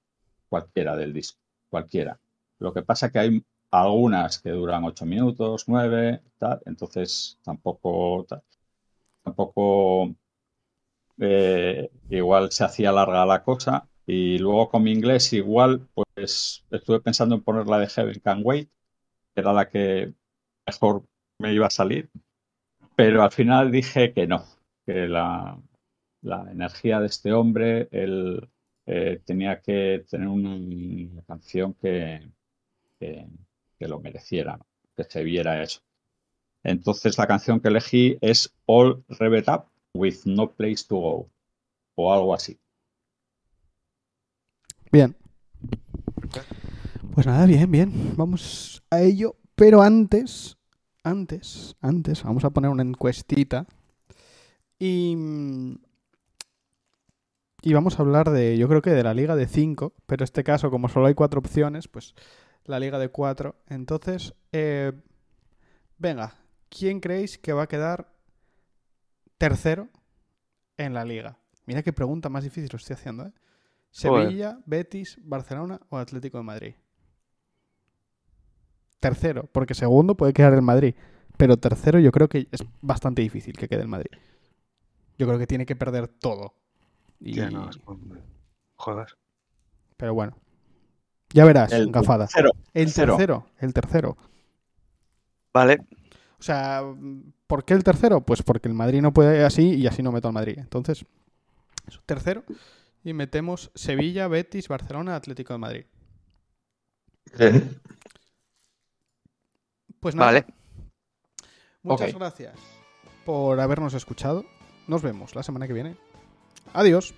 cualquiera del disco, cualquiera. Lo que pasa que hay algunas que duran ocho minutos, nueve, tal, entonces tampoco, tampoco eh, igual se hacía larga la cosa. Y luego con mi inglés igual, pues estuve pensando en poner la de Heaven Can Wait, que era la que mejor me iba a salir, pero al final dije que no, que la, la energía de este hombre, él eh, tenía que tener una, canción que, que, lo mereciera, ¿no? que se viera eso. Entonces la canción que elegí es All Revved Up with No Place to Go, o algo así. Bien. Pues nada, bien, bien. Vamos a ello. Pero antes, antes, antes, vamos a poner una encuestita. Y, y vamos a hablar de, yo creo que de la liga de 5, pero en este caso, como solo hay cuatro opciones, pues la liga de 4. Entonces, eh, venga, ¿quién creéis que va a quedar tercero en la liga? Mira qué pregunta más difícil lo estoy haciendo, ¿eh? Sevilla, Joder. Betis, Barcelona o Atlético de Madrid. Tercero, porque segundo puede quedar el Madrid. Pero tercero yo creo que es bastante difícil que quede el Madrid. Yo creo que tiene que perder todo. Y... Ya no, Joder. Pero bueno. Ya verás, el gafada. Tercero, el tercero. El tercero. Vale. O sea, ¿por qué el tercero? Pues porque el Madrid no puede así y así no meto al Madrid. Entonces, eso, tercero. Y metemos Sevilla, Betis, Barcelona, Atlético de Madrid. Pues nada. Vale. Muchas gracias por habernos escuchado. Nos vemos la semana que viene. Adiós.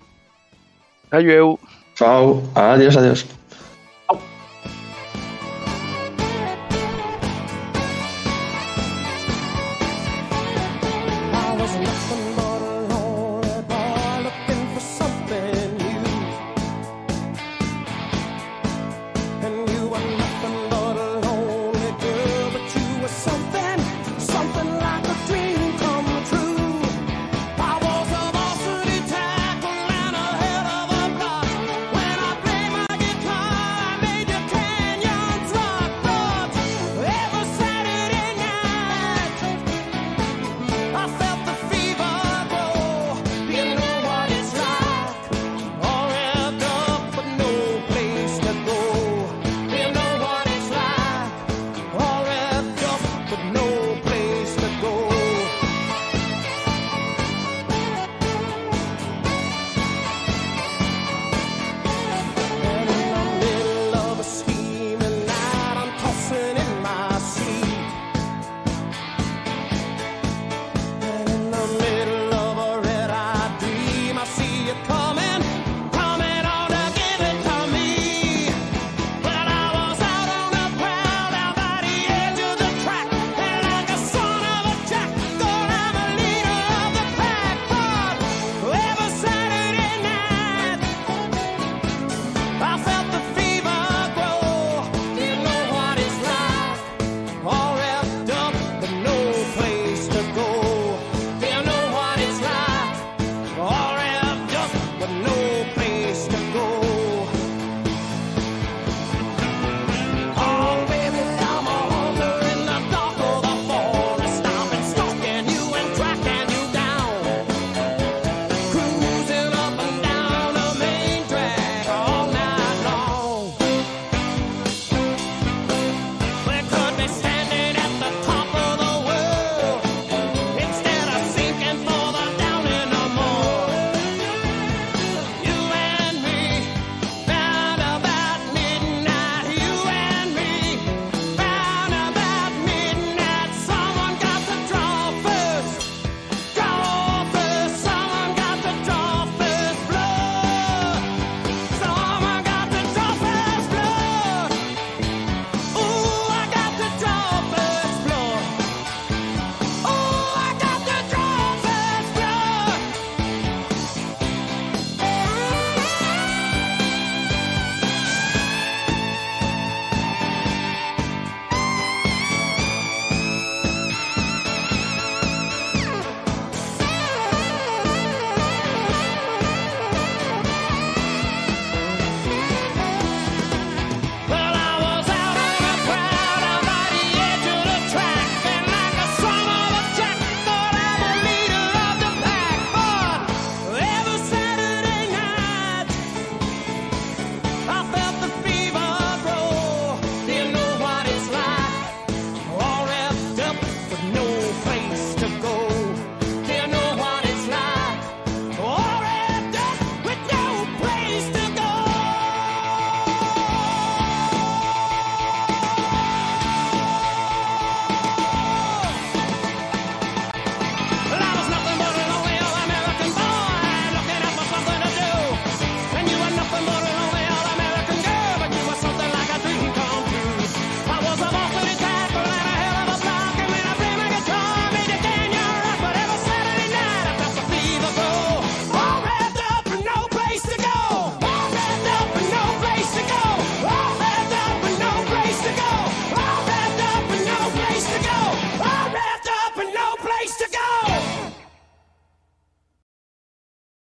Adiós. Chao. Adiós, adiós.